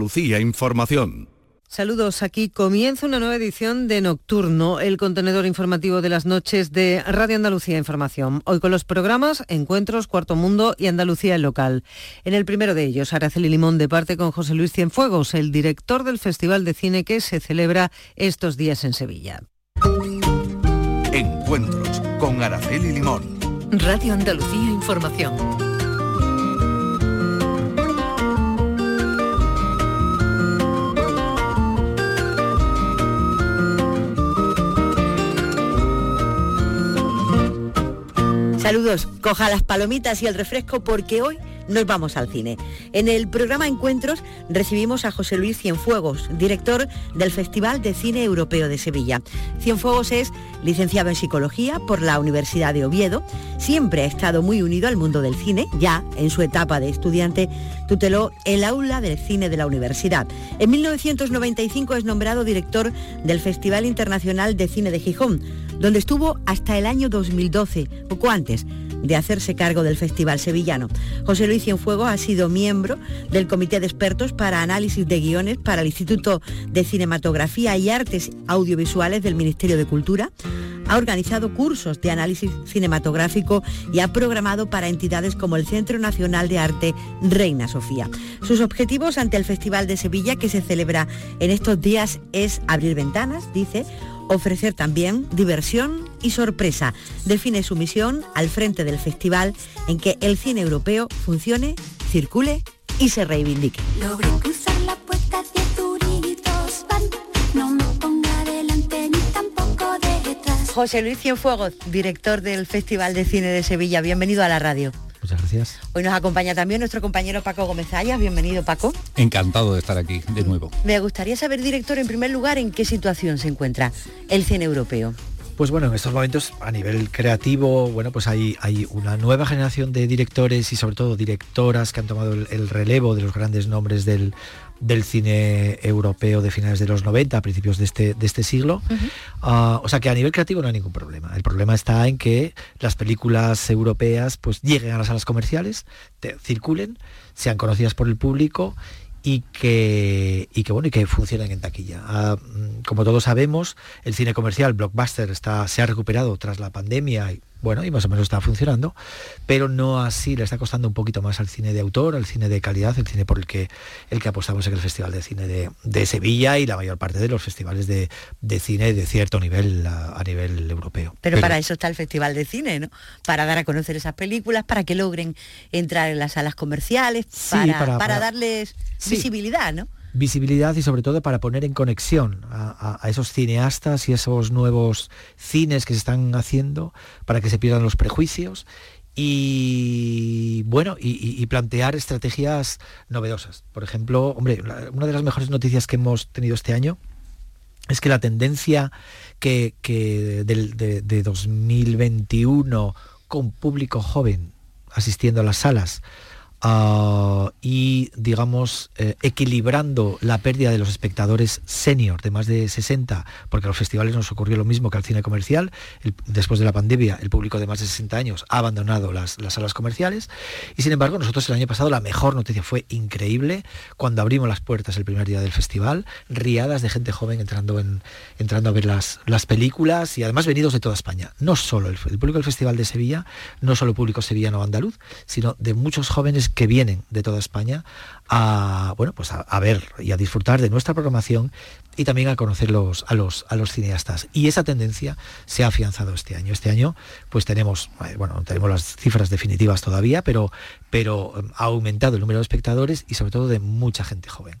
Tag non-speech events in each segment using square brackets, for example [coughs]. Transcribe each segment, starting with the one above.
Lucía Información. Saludos, aquí comienza una nueva edición de Nocturno, el contenedor informativo de las noches de Radio Andalucía Información. Hoy con los programas Encuentros, Cuarto Mundo y Andalucía el Local. En el primero de ellos, Araceli Limón de parte con José Luis Cienfuegos, el director del Festival de Cine que se celebra estos días en Sevilla. Encuentros con Araceli Limón. Radio Andalucía Información. Saludos, coja las palomitas y el refresco porque hoy nos vamos al cine. En el programa Encuentros recibimos a José Luis Cienfuegos, director del Festival de Cine Europeo de Sevilla. Cienfuegos es licenciado en Psicología por la Universidad de Oviedo, siempre ha estado muy unido al mundo del cine, ya en su etapa de estudiante tuteló el aula del cine de la universidad. En 1995 es nombrado director del Festival Internacional de Cine de Gijón, donde estuvo hasta el año 2012, poco antes de hacerse cargo del Festival Sevillano. José Luis Cienfuegos ha sido miembro del Comité de Expertos para Análisis de Guiones para el Instituto de Cinematografía y Artes Audiovisuales del Ministerio de Cultura. Ha organizado cursos de análisis cinematográfico y ha programado para entidades como el Centro Nacional de Arte Reina Sofía. Sus objetivos ante el Festival de Sevilla que se celebra en estos días es abrir ventanas, dice, ofrecer también diversión y sorpresa. Define su misión al frente del festival en que el cine europeo funcione, circule y se reivindique. José Luis Cienfuegos, director del Festival de Cine de Sevilla, bienvenido a la radio. Muchas gracias. Hoy nos acompaña también nuestro compañero Paco Gómez Ayas. Bienvenido, Paco. Encantado de estar aquí de nuevo. Me gustaría saber, director, en primer lugar, en qué situación se encuentra el cine europeo. Pues bueno, en estos momentos a nivel creativo, bueno, pues hay, hay una nueva generación de directores y sobre todo directoras que han tomado el relevo de los grandes nombres del del cine europeo de finales de los 90, a principios de este, de este siglo. Ah, o sea que a nivel creativo no hay ningún problema. El problema está en que las películas europeas pues lleguen a las salas comerciales, circulen, sean conocidas por el público y que, y que bueno y que funcionen en taquilla. Ah, mm, como todos sabemos, el cine comercial blockbuster está, se ha recuperado tras la pandemia y bueno, y más o menos está funcionando, pero no así, le está costando un poquito más al cine de autor, al cine de calidad, el cine por el que, el que apostamos en el Festival de Cine de, Sevilla y la mayor parte de los festivales de, cine de cierto nivel a, nivel europeo. Pero, para eso está el Festival de Cine, ¿no? Para dar a conocer esas películas, para que logren entrar en las salas comerciales, para, darles visibilidad, ¿no? Visibilidad y sobre todo para poner en conexión a, esos cineastas y esos nuevos cines que se están haciendo para que se pierdan los prejuicios y bueno y, plantear estrategias novedosas. Por ejemplo hombre una de las mejores noticias que hemos tenido este año es que la tendencia que, de, de 2021 con público joven asistiendo a las salas Ah, y, digamos, eh, equilibrando la pérdida de los espectadores senior de más de 60, porque a los festivales nos ocurrió lo mismo que al cine comercial. después de la pandemia, el público de más de 60 años ha abandonado las, salas comerciales. Y sin embargo, nosotros el año pasado la mejor noticia fue increíble cuando abrimos las puertas el primer día del festival, riadas de gente joven entrando, en, entrando a ver las, las películas y además venidos de toda España. No solo el, el público del Festival de Sevilla, no solo público sevillano andaluz, sino de muchos jóvenes que vienen de toda España a, bueno, pues a, ver y a disfrutar de nuestra programación y también a conocer los, a, los, a los cineastas. Y esa tendencia se ha afianzado este año. Este año pues tenemos, eh, bueno, tenemos las cifras definitivas todavía, pero, pero eh, ha aumentado el número de espectadores y sobre todo de mucha gente joven.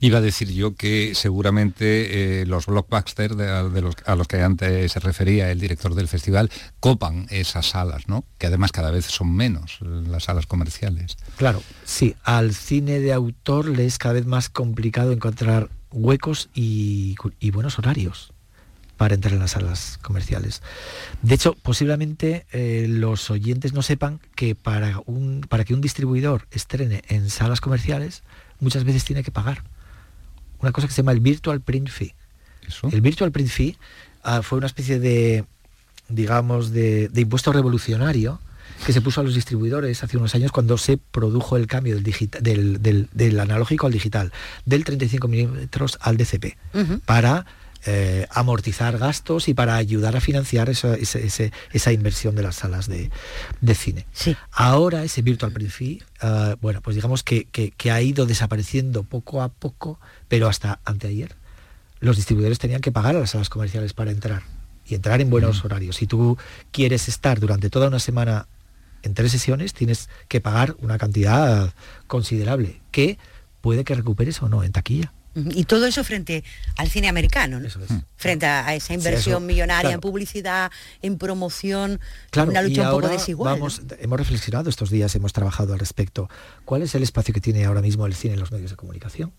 Iba a decir yo que seguramente eh, los blockbusters de, los, a los que antes se refería el director del festival copan esas salas, ¿no? Que además cada vez son menos las salas comerciales. Claro, sí, al cine de autor le es cada vez más complicado encontrar huecos y, buenos horarios para entrar en las salas comerciales. De hecho, posiblemente eh, los oyentes no sepan que para, un, para que un distribuidor estrene en salas comerciales, muchas veces tiene que pagar. Una cosa que se llama el Virtual Print Fee. El Virtual Print Fee ah, fue una especie de, digamos, de, impuesto revolucionario que se puso a los distribuidores hace unos años cuando se produjo el cambio del, del, analógico al digital, del 35 milímetros al DCP, para eh, amortizar gastos y para ayudar a financiar esa, esa, inversión de las salas de, cine. Ahora ese Virtual Print uh, bueno, pues digamos que, que, ha ido desapareciendo poco a poco, pero hasta anteayer los distribuidores tenían que pagar a las salas comerciales para entrar y entrar en buenos horarios. Si tú quieres estar durante toda una semana en tres sesiones, tienes que pagar una cantidad considerable que puede que recuperes o no en taquilla. Y todo eso frente al cine americano, frente a esa inversión millonaria en publicidad, en promoción, claro, una lucha un poco desigual. Vamos, Hemos reflexionado estos días, hemos trabajado al respecto. ¿Cuál es el espacio que tiene ahora mismo el cine en los medios de comunicación?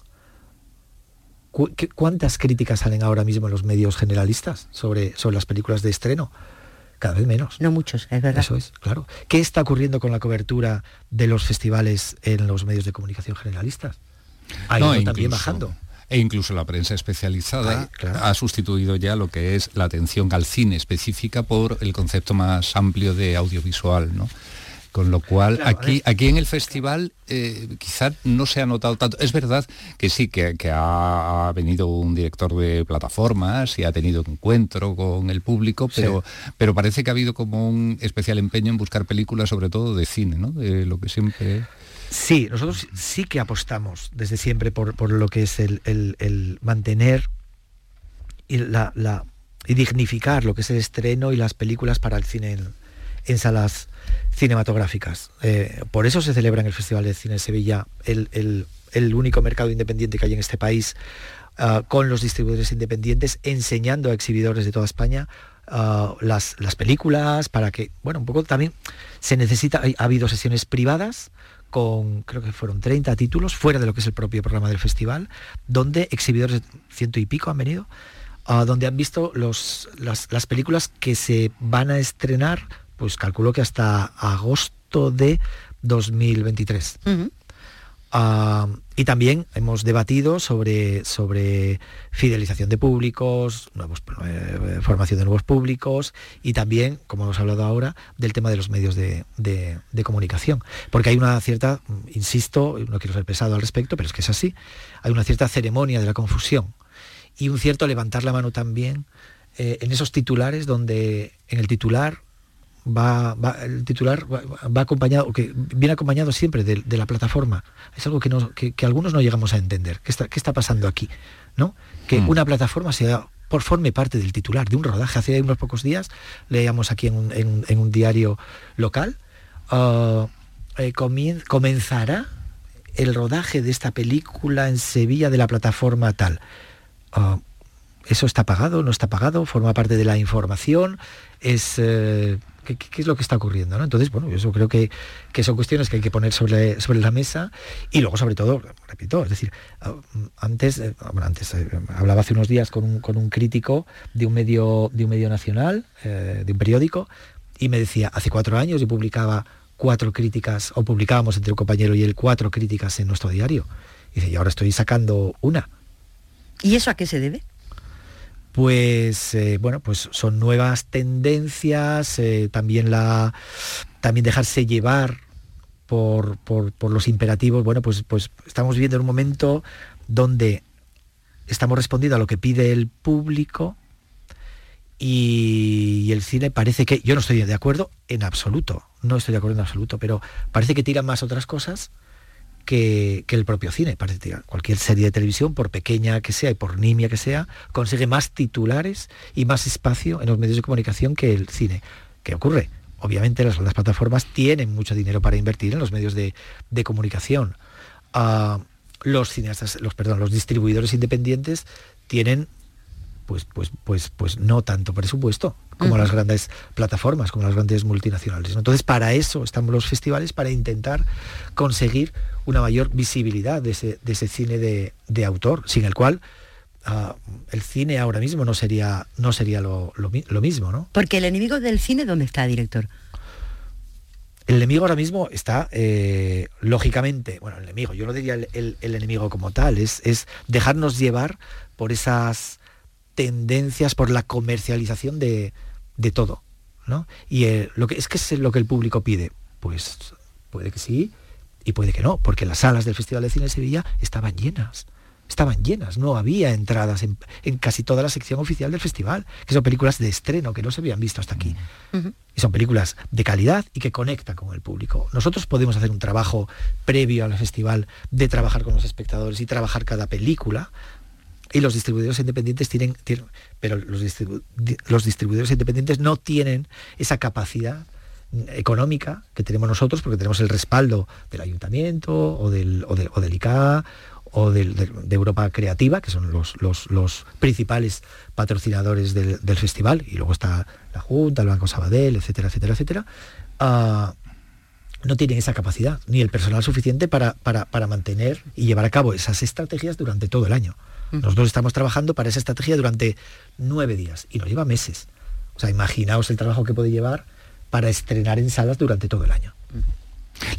¿Cuántas críticas salen ahora mismo en los medios generalistas sobre, sobre las películas de estreno? Cada vez menos. No muchos, es verdad. Eso es, claro. ¿Qué está ocurriendo con la cobertura de los festivales en los medios de comunicación generalistas? Ha ido también bajando e incluso la prensa especializada ha sustituido ya lo que es la atención al cine específica por el concepto más amplio de audiovisual, ¿no? Con lo cual, aquí, aquí en el festival eh, quizá no se ha notado tanto. Es verdad que sí, que, ha, venido un director de plataformas y ha tenido encuentro con el público, pero, pero parece que ha habido como un especial empeño en buscar películas, sobre todo de cine, ¿no? De lo que siempre... Sí, nosotros sí que apostamos desde siempre por, lo que es el, mantener y, la, y dignificar lo que es el estreno y las películas para el cine en, salas cinematográficas. Eh, por eso se celebra en el Festival de Cine de Sevilla el, único mercado independiente que hay en este país, ah, con los distribuidores independientes, enseñando a exhibidores de toda España ah, las, las, películas, para que, bueno, un poco también se necesita, ha habido sesiones privadas con, creo que fueron 30 títulos, fuera de lo que es el propio programa del festival, donde exhibidores ciento y pico han venido, uh, donde han visto los, las, películas que se van a estrenar, pues calculo que hasta agosto de 2023. Ah, y también hemos debatido sobre, sobre fidelización de públicos, eh, formación de nuevos públicos y también, como hemos hablado ahora, del tema de los medios de, comunicación. Porque hay una cierta, insisto, no quiero ser pesado al respecto, pero es que es así, hay una cierta ceremonia de la confusión y un cierto levantar la mano también eh, en esos titulares donde en el titular va, el titular va, acompañado, que viene acompañado siempre de, la plataforma. Es algo que, no, que, algunos no llegamos a entender. ¿Qué está, qué está pasando aquí? ¿no? Que mm. una plataforma sea por forme parte del titular de un rodaje. Hace unos pocos días leíamos aquí en un, diario local, uh, eh, comenzará el rodaje de esta película en Sevilla de la plataforma tal. Uh, ¿Eso está pagado? ¿No está pagado? ¿Forma parte de la información? ¿Es eh, ¿Qué, es lo que está ocurriendo? ¿no? Entonces, bueno, yo creo que, son cuestiones que hay que poner sobre, sobre la mesa y luego, sobre todo, repito, es decir, ah, antes, eh, antes eh, hablaba hace unos días con un, con un, crítico de un medio, de un medio nacional, eh, de un periódico, y me decía, hace cuatro años yo publicaba cuatro críticas, o publicábamos entre un compañero y él cuatro críticas en nuestro diario. Y dice, y ahora estoy sacando una. ¿Y eso a qué se debe? Pues eh, bueno, pues son nuevas tendencias, eh, también la también dejarse llevar por, los imperativos. Bueno, pues, pues estamos viviendo en un momento donde estamos respondiendo a lo que pide el público y, el cine parece que, yo no estoy de acuerdo en absoluto, no estoy de acuerdo en absoluto, pero parece que tiran más otras cosas que, el propio cine. Cualquier serie de televisión, por pequeña que sea y por nimia que sea, consigue más titulares y más espacio en los medios de comunicación que el cine. ¿Qué ocurre? Obviamente las grandes plataformas tienen mucho dinero para invertir en los medios de, comunicación. Ah, los cineastas, los, perdón, los distribuidores independientes tienen pues, pues, pues, pues no tanto presupuesto como las grandes plataformas, como las grandes multinacionales. Entonces, para eso estamos los festivales, para intentar conseguir una mayor visibilidad de ese, cine de, autor, sin el cual ah, el cine ahora mismo no sería, no sería lo, mismo, ¿no? Porque el enemigo del cine, ¿dónde está, director? El enemigo ahora mismo está, eh, lógicamente, bueno, el enemigo, yo no diría el, enemigo como tal, es, es, dejarnos llevar por esas tendencias, por la comercialización de, todo. ¿no? Y eh, lo que es que es lo que el público pide, pues puede que sí y puede que no, porque las salas del Festival de Cine de Sevilla estaban llenas estaban llenas, no había entradas en, casi toda la sección oficial del festival, que son películas de estreno que no se habían visto hasta aquí. Y son películas de calidad y que conectan con el público. Nosotros podemos hacer un trabajo previo al festival de trabajar con los espectadores y trabajar cada película. Y los distribuidores independientes tienen, pero los, distribuidores independientes no tienen esa capacidad económica que tenemos nosotros porque tenemos el respaldo del ayuntamiento o del, o, o del ICA o de, Europa Creativa, que son los, los, principales patrocinadores del, festival, y luego está la Junta, el Banco Sabadell, etcétera, etcétera, etcétera, ah, no tienen esa capacidad, ni el personal suficiente para, para, mantener y llevar a cabo esas estrategias durante todo el año. Nosotros estamos trabajando para esa estrategia durante nueve días y nos lleva meses. O sea, imaginaos el trabajo que puede llevar para estrenar en salas durante todo el año.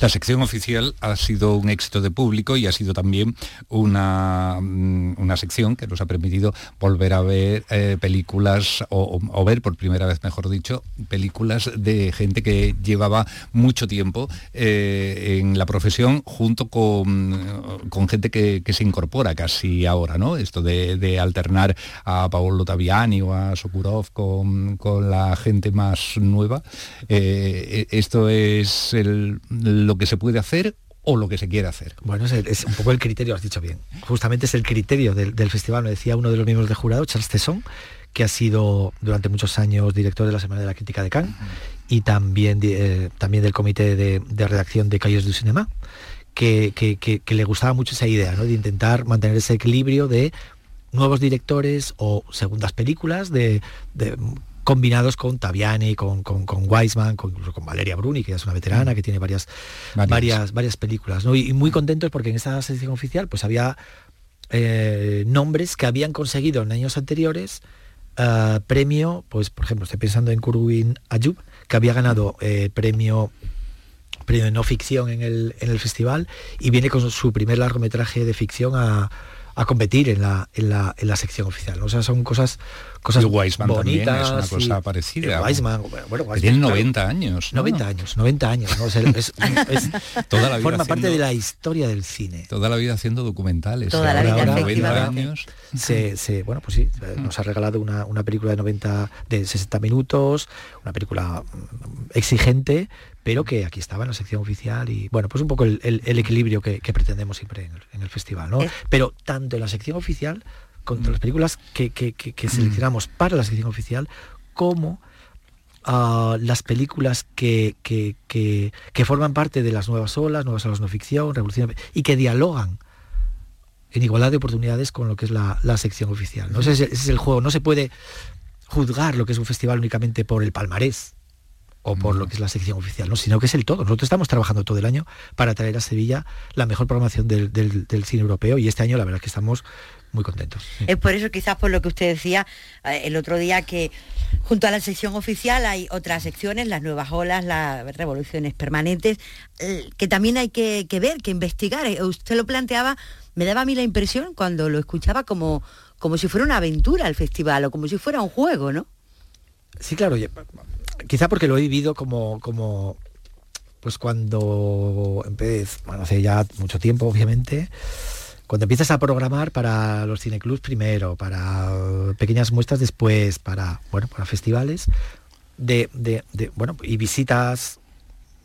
La sección oficial ha sido un éxito de público y ha sido también una, mm, una sección que nos ha permitido volver a ver eh, películas o, ver por primera vez, mejor dicho, películas de gente que llevaba mucho tiempo eh, en la profesión junto con, con gente que, se incorpora casi ahora, ¿no? Esto de, alternar a Paolo Taviani o a Sokurov con, con la gente más nueva. Eh, esto es el lo que se puede hacer o lo que se quiere hacer. Bueno, es, un poco el criterio, has dicho bien. Justamente es el criterio del, festival, me decía uno de los miembros del jurado, Charles Tesson, que ha sido durante muchos años director de la Semana de la Crítica de Cannes y también, eh, también del comité de, redacción de Calles du Cinema, que, le gustaba mucho esa idea, ¿no? de intentar mantener ese equilibrio de nuevos directores o segundas películas de combinados con Taviani, con, con, con Weisman, con, con Valeria Bruni, que es una veterana, mm. que tiene varias, varias, varias, películas. Y, muy contentos porque en esta sección oficial pues había eh, nombres que habían conseguido en años anteriores eh, premio, pues por ejemplo, estoy pensando en Kurwin Ayub, que había ganado eh, premio premio de no ficción en el, en el festival y viene con su primer largometraje de ficción a, a competir en la, en la, en la sección oficial. O sea, son cosas cosas Weisman bonitas. es una cosa parecida. Weisman, bueno, tiene 90 años. 90 años, 90 años. Es, [laughs] Toda la vida forma parte de la historia del cine. Toda la vida haciendo documentales. Toda la vida, 90 años. Se, se, bueno, pues sí, nos ha regalado una, una película de 90, de 60 minutos, una película mm, exigente, pero que aquí estaba en la sección oficial y bueno, pues un poco el, equilibrio que, pretendemos siempre en el, festival, ¿no? Pero tanto en la sección oficial, contra las películas que, seleccionamos para la sección oficial, como ah, las películas que, forman parte de las nuevas olas, nuevas olas no ficción, revolución, y que dialogan en igualdad de oportunidades con lo que es la, sección oficial. ¿no? ese es el juego, no se puede juzgar lo que es un festival únicamente por el palmarés o por lo que es la sección oficial, ¿no? sino que es el todo. Nosotros estamos trabajando todo el año para traer a Sevilla la mejor programación del, cine europeo y este año la verdad es que estamos muy contentos. Es por eso quizás por lo que usted decía eh, el otro día que junto a la sección oficial hay otras secciones, las nuevas olas, las revoluciones permanentes, eh, que también hay que, ver, que investigar. Eh, usted lo planteaba, me daba a mí la impresión cuando lo escuchaba como, como si fuera una aventura el festival o como si fuera un juego, ¿no? Sí, claro, quizá porque lo he vivido como, como pues cuando empecé, bueno, hace ya mucho tiempo, obviamente, cuando empiezas a programar para los cineclubs primero, para pequeñas muestras después, para, bueno, para festivales, de, bueno, y visitas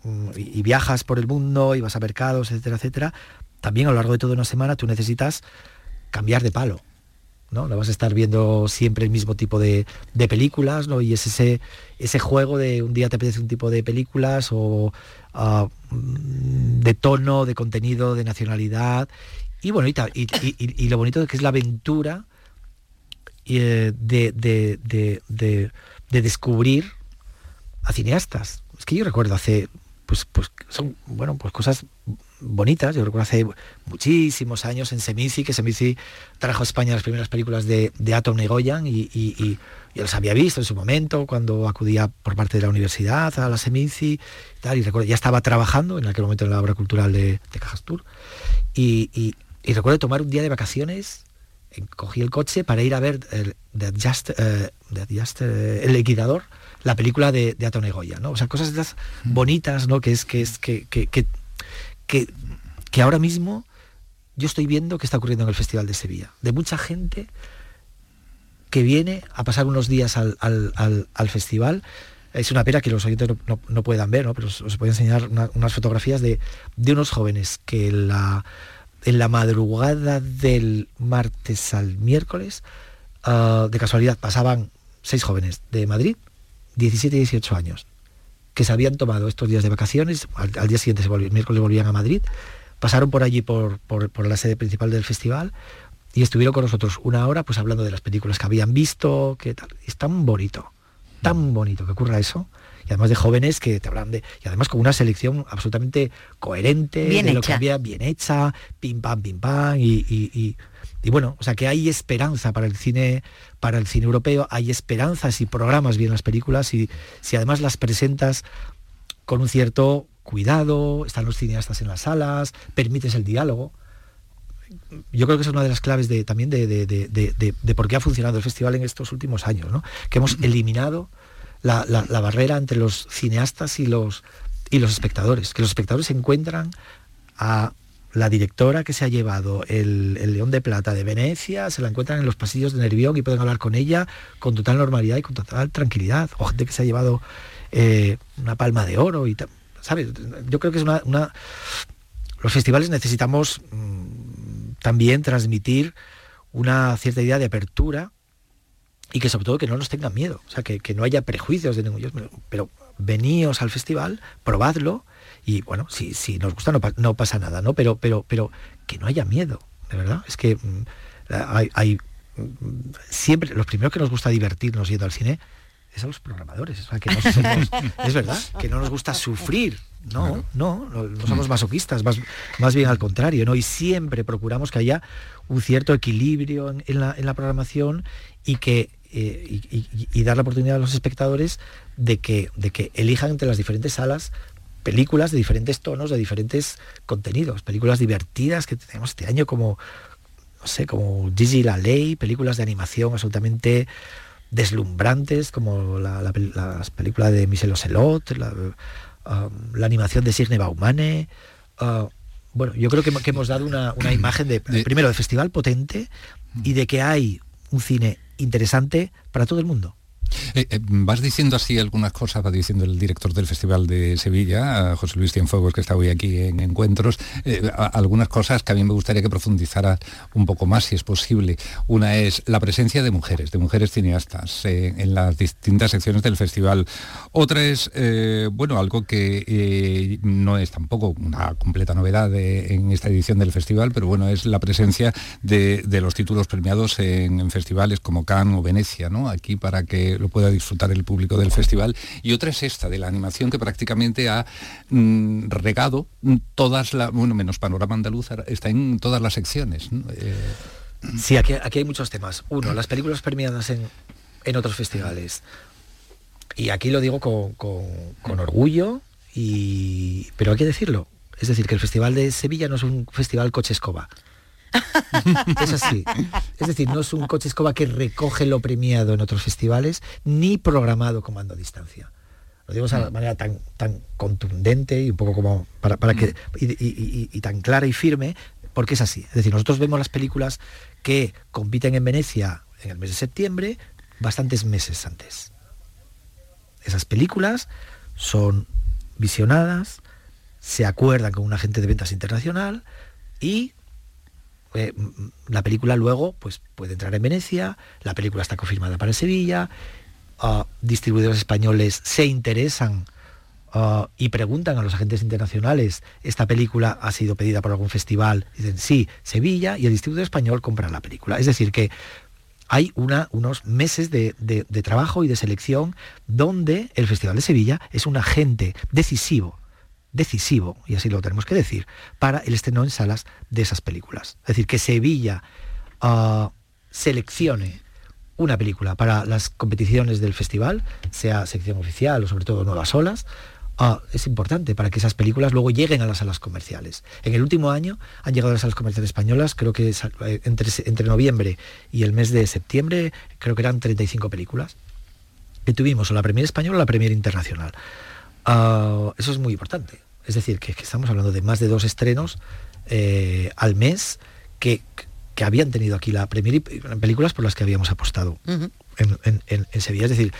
mm, y, viajas por el mundo y vas a mercados, etcétera, etcétera, también a lo largo de toda una semana tú necesitas cambiar de palo. ¿No? vas a estar viendo siempre el mismo tipo de, películas, ¿no? Y es ese, ese juego de un día te apetece un tipo de películas o ah, mm, de tono, de contenido, de nacionalidad. Y bueno, y, lo bonito es que es la aventura eh, de, de, descubrir a cineastas. Es que yo recuerdo hace, pues, pues son, bueno, pues cosas bonitas. Yo recuerdo hace muchísimos años en Semisi, que Semisi trajo a España las primeras películas de, de Atom Negoyan y, y, yo las había visto en su momento cuando acudía por parte de la universidad a la Semisi y tal. Y recuerdo, ya estaba trabajando en aquel momento en la obra cultural de, de Cajas Tour. Y, recuerdo tomar un día de vacaciones cogí el coche para ir a ver el, The eh, el liquidador, la película de, de Atone Goya, ¿no? O sea, cosas estas mm. bonitas, ¿no? Que es que es que, que, que, que, ahora mismo yo estoy viendo que está ocurriendo en el Festival de Sevilla. De mucha gente que viene a pasar unos días al, festival. Es una pena que los oyentes no, puedan ver, ¿no? pero os, voy a enseñar unas fotografías de, de, unos jóvenes que la, en la madrugada del martes al miércoles, ah, de casualidad, pasaban seis jóvenes de Madrid, 17 y 18 años, que se habían tomado estos días de vacaciones, al, día siguiente, se el miércoles volvían a Madrid, pasaron por allí por, por, la sede principal del festival y estuvieron con nosotros una hora pues hablando de las películas que habían visto, que tal. Es tan bonito, tan bonito que ocurra eso y además de jóvenes que te hablan de y además con una selección absolutamente coherente bien de lo que había bien hecha pim pam pim pam y, y, y, bueno o sea que hay esperanza para el cine para el cine europeo hay esperanzas y programas bien las películas y si además las presentas con un cierto cuidado están los cineastas en las salas permites el diálogo yo creo que es una de las claves de, también de, de, de, por qué ha funcionado el festival en estos últimos años, ¿no? que hemos eliminado la, barrera entre los cineastas y los, y los espectadores, que los espectadores encuentran a la directora que se ha llevado el, León de Plata de Venecia, se la encuentran en los pasillos de Nervión y pueden hablar con ella con total normalidad y con total tranquilidad. O gente que se ha llevado eh, una palma de oro y ¿sabes? Yo creo que es una... Los festivales necesitamos mm, también transmitir una cierta idea de apertura y que sobre todo que no nos tengan miedo, o sea, que, no haya prejuicios de ningún pero veníos al festival, probadlo y bueno, si, si nos gusta no, pasa nada, ¿no? Pero, pero, pero que no haya miedo, de verdad, es que mm, hay, mm, siempre, los primeros que nos gusta divertirnos yendo al cine es a los programadores, o sea, que [laughs] es verdad, que no nos gusta sufrir, no, no, no, somos masoquistas, más, más bien al contrario, ¿no? Y siempre procuramos que haya un cierto equilibrio en, la, en la programación y que eh, y, dar la oportunidad a los espectadores de que, de que elijan entre las diferentes salas películas de diferentes tonos, de diferentes contenidos, películas divertidas que tenemos este año como, no sé, como Gigi la Ley, películas de animación absolutamente deslumbrantes, como la, las películas de Michel Ocelot, la, um, la animación de Signe Baumane. Uh, bueno, yo creo que, hemos dado una, una imagen de, primero, de festival potente y de que hay un cine interesante para todo el mundo. Eh, eh, vas diciendo así algunas cosas, va diciendo el director del Festival de Sevilla, José Luis Cienfuegos, que está hoy aquí en Encuentros, eh, algunas cosas que a mí me gustaría que profundizara un poco más, si es posible. Una es la presencia de mujeres, de mujeres cineastas en las distintas secciones del festival. Otra es, bueno, algo que no es tampoco una completa novedad en esta edición del festival, pero bueno, es la presencia de, los títulos premiados en, en, festivales como Cannes o Venecia, ¿no? Aquí para que lo pueda disfrutar el público del festival. Y otra es esta, de la animación que prácticamente ha mm, regado todas las, bueno, menos Panorama Andaluz, está en todas las secciones. Eh, sí, aquí, aquí, hay muchos temas. Uno, las películas premiadas en, en otros festivales. Y aquí lo digo con, con, orgullo, y, pero hay que decirlo. Es decir, que el Festival de Sevilla no es un festival coche escoba. [laughs] es así. Es decir, no es un coche escoba que recoge lo premiado en otros festivales, ni programado comando a distancia. Lo digo de manera tan, tan contundente y un poco como para, que. Y, tan clara y firme, porque es así. Es decir, nosotros vemos las películas que compiten en Venecia en el mes de septiembre, bastantes meses antes. Esas películas son visionadas, se acuerdan con un agente de ventas internacional y eh, la película luego pues, puede entrar en Venecia, la película está confirmada para Sevilla, ah, distribuidores españoles se interesan ah, y preguntan a los agentes internacionales, esta película ha sido pedida por algún festival, dicen sí, Sevilla, y el distribuidor español compra la película. Es decir, que hay una, unos meses de, de trabajo y de selección donde el Festival de Sevilla es un agente decisivo decisivo, y así lo tenemos que decir, para el estreno en salas de esas películas. Es decir, que Sevilla ah, seleccione una película para las competiciones del festival, sea sección oficial o sobre todo nuevas olas, ah, es importante para que esas películas luego lleguen a las salas comerciales. En el último año han llegado a las salas comerciales españolas, creo que eh, entre, noviembre y el mes de septiembre, creo que eran 35 películas que tuvimos, o la Premier española o la Premier internacional. Ah, eso es muy importante. Es decir, que, estamos hablando de más de dos estrenos eh, al mes que, habían tenido aquí la Premier en películas por las que habíamos apostado en, Sevilla. Es decir,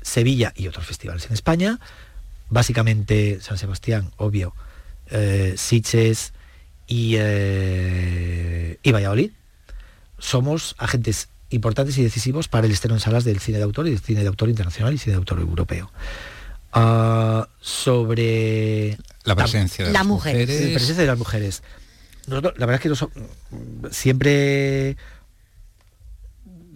Sevilla y otros festivales en España, básicamente San Sebastián, obvio, eh, y, eh, y Valladolid, somos agentes importantes y decisivos para el estreno en salas del cine de autor y del cine de autor internacional y cine de autor europeo. Ah, sobre la presencia de las mujeres. La presencia de las mujeres. la verdad es que siempre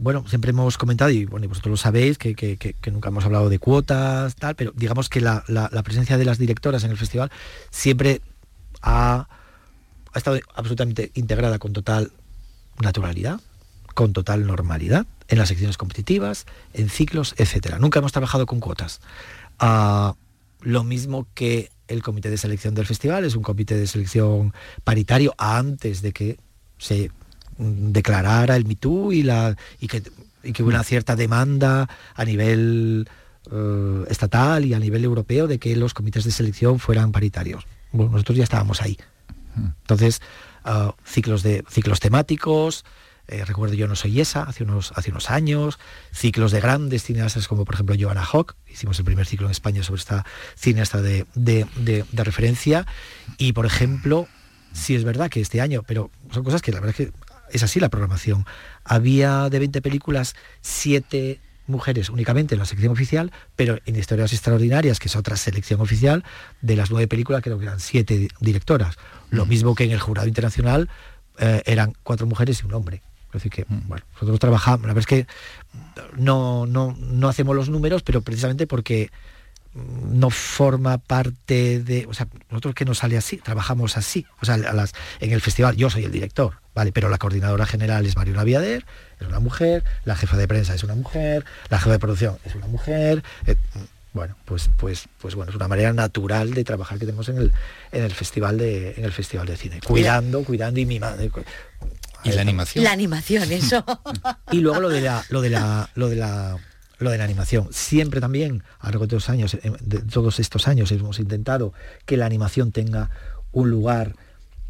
bueno, siempre hemos comentado, y bueno, vosotros lo sabéis, que, nunca hemos hablado de cuotas, tal, pero digamos que la, presencia de las directoras en el festival siempre ha, estado absolutamente integrada con total naturalidad, con total normalidad, en las secciones competitivas, en ciclos, etcétera. Nunca hemos trabajado con cuotas. Ah, lo mismo que el comité de selección del festival, es un comité de selección paritario antes de que se declarara el MeToo y, la, y, que, y que hubo una cierta demanda a nivel eh, estatal y a nivel europeo de que los comités de selección fueran paritarios. Bueno, nosotros ya estábamos ahí. Entonces, ah, ciclos, de, ciclos temáticos, eh, recuerdo Yo no soy esa, hace unos, hace unos años, ciclos de grandes cineastas como por ejemplo Joanna Hawk, hicimos el primer ciclo en España sobre esta cineasta de, de, de referencia, y por ejemplo, si es verdad que este año, pero son cosas que la verdad es que es así la programación. Había de 20 películas, 7 mujeres únicamente en la sección oficial, pero en Historias Extraordinarias, que es otra selección oficial, de las nueve películas creo que eran siete directoras. Lo mm. mismo que en el jurado internacional eh, eran cuatro mujeres y un hombre. Es que, mm. bueno, nosotros trabajamos, la verdad es que no, no, no hacemos los números, pero precisamente porque no forma parte de, o sea, nosotros que nos sale así, trabajamos así, o sea, las, en el festival yo soy el director, vale, pero la coordinadora general es Mario Naviader, es una mujer, la jefa de prensa es una mujer, la jefa de producción es una mujer, eh, bueno, pues, pues, pues bueno, es una manera natural de trabajar que tenemos en el, en el festival de, en el festival de cine, cuidando, cuidando y mimando. Y la animación. La animación, eso. [laughs] y luego lo de la, lo de la, lo de la lo de la animación. Siempre también, a lo largo de todos, años, eh, de todos estos años, hemos intentado que la animación tenga un lugar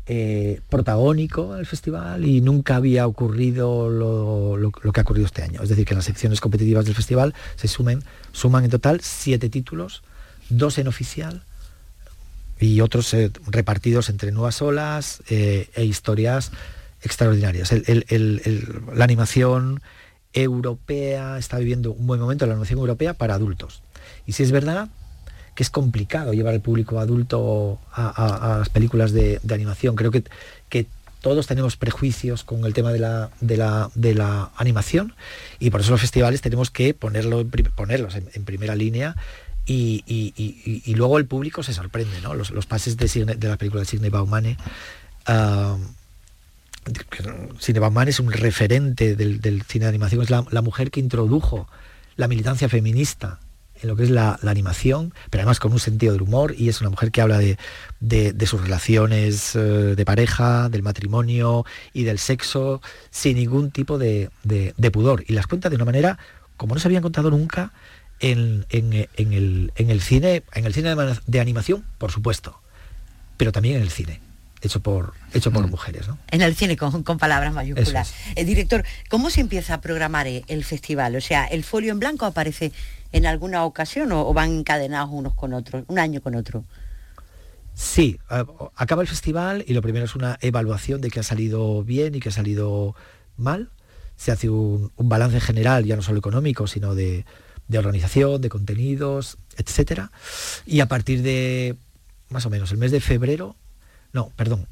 eh, protagónico en el festival y nunca había ocurrido lo, que ha ocurrido este año. Es decir, que en las secciones competitivas del festival se sumen, suman en total siete títulos, dos en oficial y otros eh, repartidos entre nuevas olas e historias extraordinarias. la animación europea está viviendo un buen momento, la animación europea para adultos. Y si es verdad que es complicado llevar al público adulto a, las películas de, animación, creo que, que todos tenemos prejuicios con el tema de la, de la, de la animación y por eso los festivales tenemos que ponerlo ponerlos en, primera línea y, luego el público se sorprende, ¿no? Los, pases de, de la película de Sidney Baumane ah, Cinebaman es un referente del, cine de animación, es la, mujer que introdujo la militancia feminista en lo que es la, animación, pero además con un sentido del humor, y es una mujer que habla de, sus relaciones eh, de pareja, del matrimonio y del sexo, sin ningún tipo de, pudor. Y las cuenta de una manera como no se habían contado nunca en, el, cine, en el cine de animación, por supuesto, pero también en el cine hecho por, hecho por mm. mujeres. ¿no? En el cine con, palabras mayúsculas. El director, ¿cómo se empieza a programar e, el festival? O sea, ¿el folio en blanco aparece en alguna ocasión o, van encadenados unos con otros, un año con otro? Sí, acaba el festival y lo primero es una evaluación de que ha salido bien y que ha salido mal. Se hace un, balance general, ya no solo económico, sino de, de organización, de contenidos, etcétera. Y a partir de más o menos el mes de febrero no, perdón,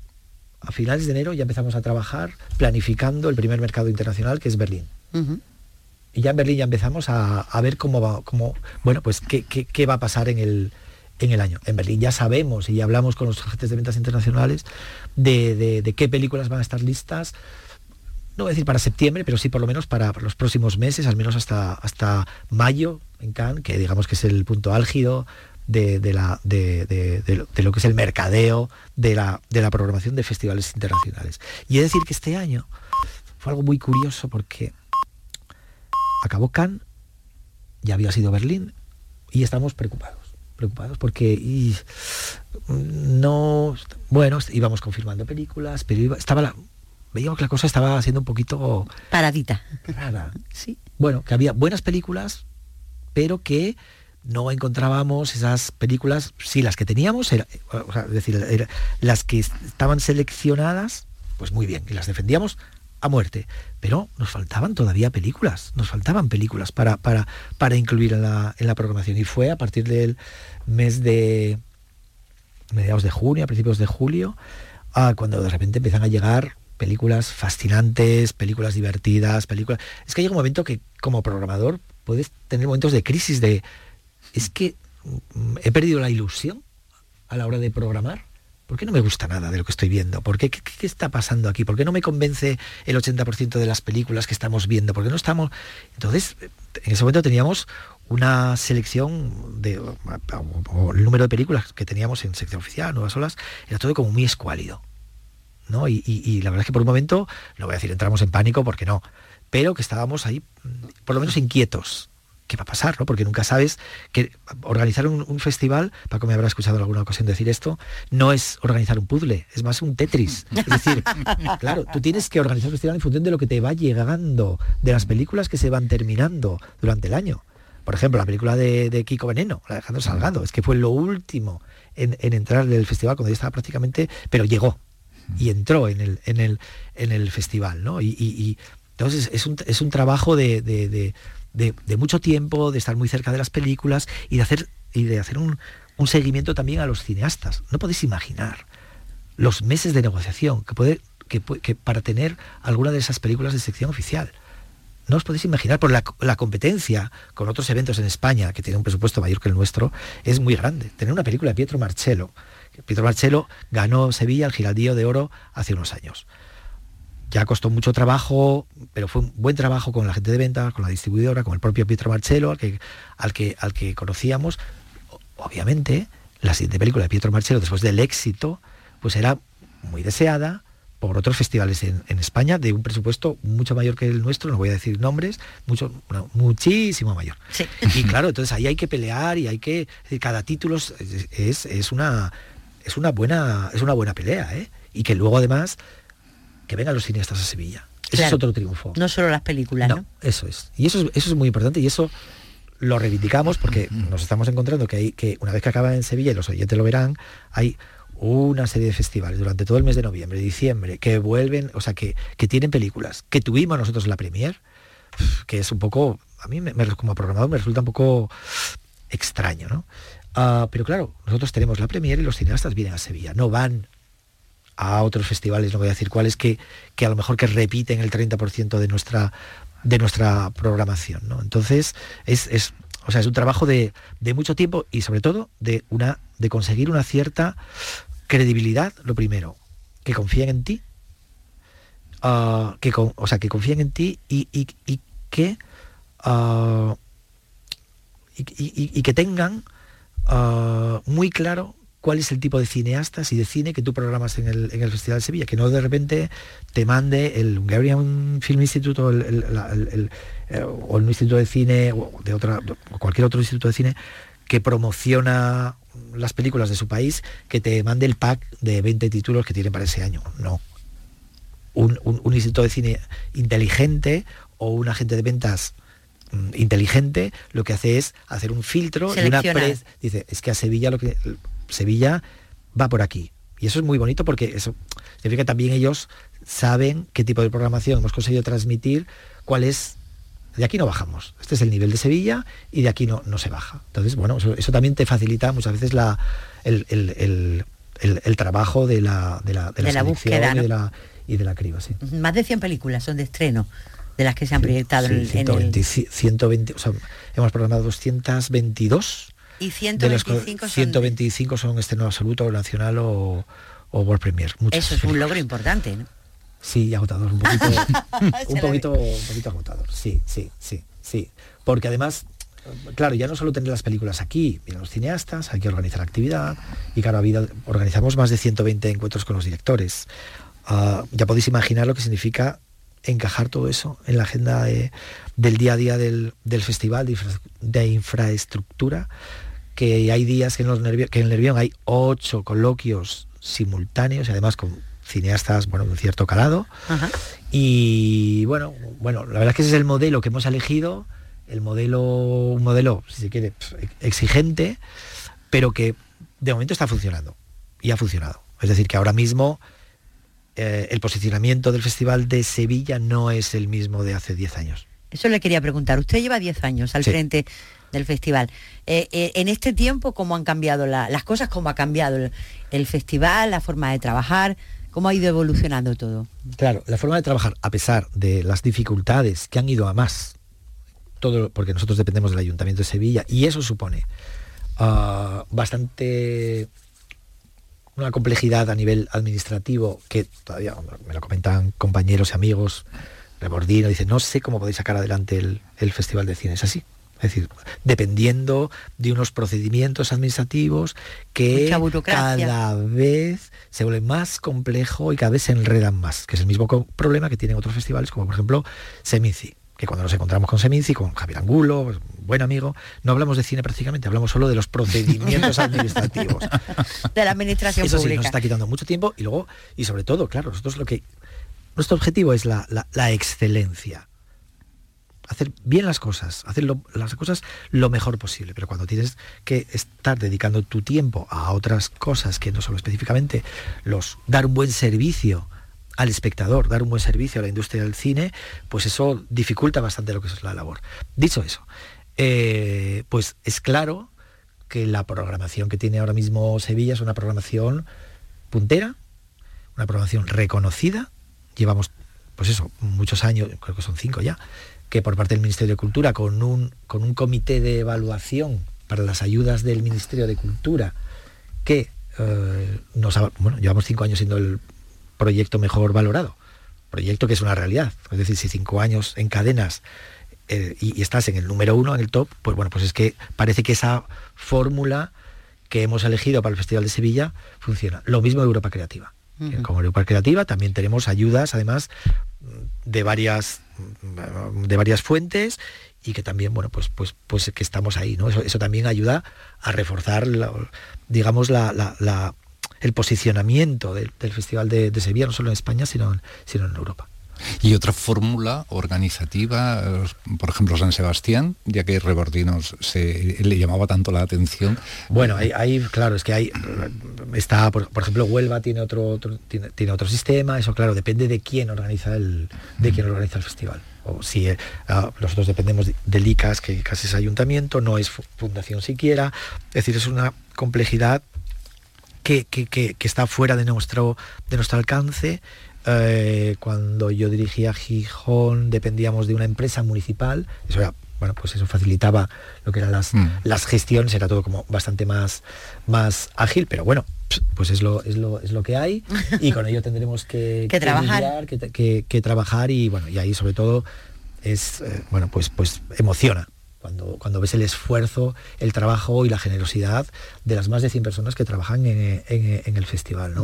a finales de enero ya empezamos a trabajar planificando el primer mercado internacional que es Berlín. Y ya en Berlín ya empezamos a, ver cómo va, cómo, bueno, pues qué, va a pasar en el, en el año. En Berlín ya sabemos y ya hablamos con los agentes de ventas internacionales de, qué películas van a estar listas, no voy a decir para septiembre, pero sí por lo menos para, los próximos meses, al menos hasta, hasta mayo en Cannes, que digamos que es el punto álgido de, la, de, lo que es el mercadeo de la, de la programación de festivales internacionales. Y he de decir que este año fue algo muy curioso porque acabó Cannes, ya había sido Berlín, y estamos preocupados preocupados porque no bueno íbamos confirmando películas pero estaba la, veíamos que la cosa estaba siendo un poquito paradita. rara. Sí. Bueno que había buenas películas pero que no encontrábamos esas películas, sí, las que teníamos, era, es decir, las que estaban seleccionadas, pues muy bien, y las defendíamos a muerte, pero nos faltaban todavía películas, nos faltaban películas para, para, para incluir en la, en la programación. Y fue a partir del mes de mediados de junio, a principios de julio, cuando de repente empiezan a llegar películas fascinantes, películas divertidas, películas... Es que llega un momento que como programador puedes tener momentos de crisis de es que mm, he perdido la ilusión a la hora de programar. ¿Por qué no me gusta nada de lo que estoy viendo? ¿Por qué, qué, está pasando aquí? ¿Por qué no me convence el 80% de las películas que estamos viendo? ¿Por qué no estamos...? Entonces, en ese momento teníamos una selección de o, el número de películas que teníamos en sección oficial, nuevas olas, era todo como muy escuálido. ¿no? Y, y, la verdad es que por un momento, no voy a decir entramos en pánico porque no, pero que estábamos ahí mm, por lo menos inquietos qué va a pasar, ¿no? Porque nunca sabes que organizar un, festival, Paco me habrá escuchado en alguna ocasión decir esto, no es organizar un puzzle, es más un Tetris. Es decir, [laughs] claro, tú tienes que organizar un festival en función de lo que te va llegando, de las películas que se van terminando durante el año. Por ejemplo, la película de, Kiko Veneno, Alejandro Salgado, es que fue lo último en, entrar en el festival cuando ya estaba prácticamente, pero llegó y entró en el, en el, en el festival, ¿no? Y, entonces es un, es un trabajo de de, mucho tiempo, de estar muy cerca de las películas y de hacer, y de hacer un, seguimiento también a los cineastas. No podéis imaginar los meses de negociación que, para tener alguna de esas películas de sección oficial. No os podéis imaginar, por la, competencia con otros eventos en España, que tiene un presupuesto mayor que el nuestro, es muy grande. Tener una película de Pietro Marcello. Pietro Marcello ganó Sevilla el Giraldillo de Oro hace unos años ya costó mucho trabajo, pero fue un buen trabajo con la gente de ventas, con la distribuidora, con el propio Pietro Marcello, al que, al que, al que conocíamos. Obviamente, la siguiente película de Pietro Marcello, después del éxito, pues era muy deseada por otros festivales en, España de un presupuesto mucho mayor que el nuestro, no voy a decir nombres, mucho, muchísimo mayor. Y claro, entonces ahí hay que pelear y hay que, cada título es, es, una es una buena es una buena pelea, ¿eh? y que luego además que vengan los cineastas a Sevilla. Ese es otro triunfo. No solo las películas, ¿no? Eso es. Y eso, eso es muy importante y eso lo reivindicamos porque nos estamos encontrando que hay que una vez que acaba en Sevilla y los oyentes lo verán, hay una serie de festivales durante todo el mes de noviembre, diciembre, que vuelven, o sea, que, que tienen películas, que tuvimos nosotros la premier, que es un poco, a mí me, como programador me resulta un poco extraño, ¿no? Ah, pero claro, nosotros tenemos la premier y los cineastas vienen a Sevilla, no van a otros festivales, no voy a decir cuáles, que, que a lo mejor que repiten el 30% de nuestra, de nuestra programación. ¿no? Entonces, es, es, o sea, es un trabajo de, mucho tiempo y sobre todo de, una, de conseguir una cierta credibilidad, lo primero, que confíen en ti, ah, que o sea, que confíen en ti y, y, que uh, y, que tengan ah, muy claro cuál es el tipo de cineastas y de cine que tú programas en el, Festival de Sevilla, que no de repente te mande el Hungarian Film Institute o el, eh, o el Instituto de Cine o de otra, o cualquier otro instituto de cine que promociona las películas de su país, que te mande el pack de 20 títulos que tiene para ese año. No. Un, instituto de cine inteligente o un agente de ventas mm, inteligente lo que hace es hacer un filtro y una pre dice es que a Sevilla lo que Sevilla va por aquí. Y eso es muy bonito porque eso significa que también ellos saben qué tipo de programación hemos conseguido transmitir, cuál es... De aquí no bajamos. Este es el nivel de Sevilla y de aquí no, no se baja. Entonces, bueno, eso, también te facilita muchas veces la, el, trabajo de la, de la, de la, búsqueda y, de la, y de la criba. Sí. Más de 100 películas son de estreno de las que se han proyectado en, 120, 120, o sea, hemos programado 222 y 125 son... 125 son nuevo absoluto, nacional o, o World Premier. Eso es un logro importante, ¿no? Sí, agotador, un poquito, [laughs] un poquito, un poquito agotador. Sí, sí, sí, sí. Porque además claro, ya no solo tener las películas aquí, vienen los cineastas, hay que organizar actividad y claro, organizamos más de 120 encuentros con los directores. Ah, ya podéis imaginar lo que significa encajar todo eso en la agenda del día a día del, festival de, infraestructura, que hay días que en, los que en el Nervión hay ocho coloquios simultáneos y además con cineastas bueno, de un cierto calado. Y bueno, bueno, la verdad es que ese es el modelo que hemos elegido, el modelo, un modelo, si se quiere, exigente, pero que de momento está funcionando y ha funcionado. Es decir, que ahora mismo eh, el posicionamiento del Festival de Sevilla no es el mismo de hace 10 años. Eso le quería preguntar. Usted lleva 10 años al frente del festival. Eh, eh, en este tiempo, ¿cómo han cambiado las cosas? ¿Cómo ha cambiado el, festival, la forma de trabajar? ¿Cómo ha ido evolucionando todo? Claro, la forma de trabajar, a pesar de las dificultades que han ido a más, todo porque nosotros dependemos del Ayuntamiento de Sevilla, y eso supone ah, bastante una complejidad a nivel administrativo que todavía me lo comentan compañeros y amigos, Rebordino, dice, no sé cómo podéis sacar adelante el, Festival de Cine. Es así. Es decir, dependiendo de unos procedimientos administrativos que cada vez se vuelven más complejo y cada vez se enredan más, que es el mismo problema que tienen otros festivales, como por ejemplo Seminci que cuando nos encontramos con Seminci, con Javier Angulo, buen amigo, no hablamos de cine prácticamente, hablamos solo de los procedimientos [laughs] administrativos. De la administración Eso pública. Sí, nos está quitando mucho tiempo y luego, y sobre todo, claro, nosotros lo que. Nuestro objetivo es la, excelencia. Hacer bien las cosas, hacer las cosas lo mejor posible. Pero cuando tienes que estar dedicando tu tiempo a otras cosas que no solo específicamente los dar un buen servicio al espectador, dar un buen servicio a la industria del cine, pues eso dificulta bastante lo que es la labor. Dicho eso, eh, pues es claro que la programación que tiene ahora mismo Sevilla es una programación puntera, una programación reconocida. Llevamos, pues eso, muchos años, creo que son cinco ya, que por parte del Ministerio de Cultura, con un, con un comité de evaluación para las ayudas del Ministerio de Cultura, que eh, nos bueno, llevamos cinco años siendo el proyecto mejor valorado. Proyecto que es una realidad. Es decir, si cinco años en cadenas eh, y, estás en el número uno, en el top, pues bueno, pues es que parece que esa fórmula que hemos elegido para el Festival de Sevilla funciona. Lo mismo Europa Creativa. Como Europa Creativa también tenemos ayudas, además, de varias, de varias fuentes y que también, bueno, pues, pues, pues que estamos ahí, ¿no? Eso, también ayuda a reforzar, digamos, la, el posicionamiento del, Festival de, Sevilla, no solo en España, sino, sino en Europa. Y otra fórmula organizativa, por ejemplo San Sebastián, ya que Rebordinos se le llamaba tanto la atención. Bueno, hay, claro, es que hay está, por, ejemplo, Huelva tiene otro, tiene, otro sistema, eso claro, depende de quién organiza el, de quién organiza el festival. O si eh, ah, nosotros dependemos del ICAS, que casi es ayuntamiento, no es fundación siquiera. Es decir, es una complejidad que, está fuera de nuestro, de nuestro alcance. Eh, cuando yo dirigía Gijón dependíamos de una empresa municipal, eso era, bueno, pues eso facilitaba lo que eran las, mm. las gestiones, era todo como bastante más, más ágil, pero bueno, pues es lo, es lo, es lo que hay y con ello tendremos que, [laughs] que, trabajar. que, trabajar y bueno, y ahí sobre todo es, eh, bueno, pues, pues emociona cuando, ves el esfuerzo, el trabajo y la generosidad de las más de 100 personas que trabajan en, el festival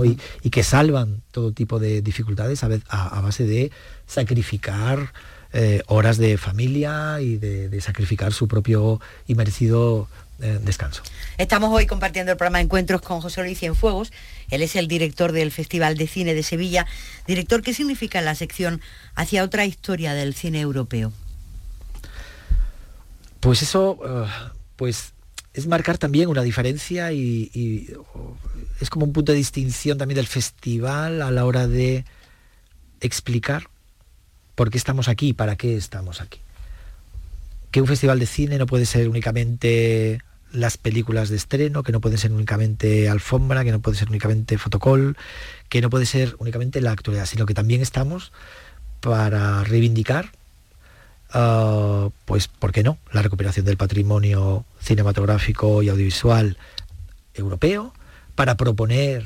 y, que salvan todo tipo de dificultades a, base de sacrificar eh, horas de familia y de, sacrificar su propio y merecido eh, descanso. Estamos hoy compartiendo el programa Encuentros con José Luis Cienfuegos. Él es el director del Festival de Cine de Sevilla. Director, ¿qué significa la sección hacia otra historia del cine europeo? Pues eso, eh, pues es marcar también una diferencia y, es como un punto de distinción también del festival a la hora de explicar por qué estamos aquí y para qué estamos aquí. Que un festival de cine no puede ser únicamente las películas de estreno, que no puede ser únicamente alfombra, que no puede ser únicamente fotocall, que no puede ser únicamente la actualidad, sino que también estamos para reivindicar Ah, pues, ¿por qué no? La recuperación del patrimonio cinematográfico y audiovisual europeo para proponer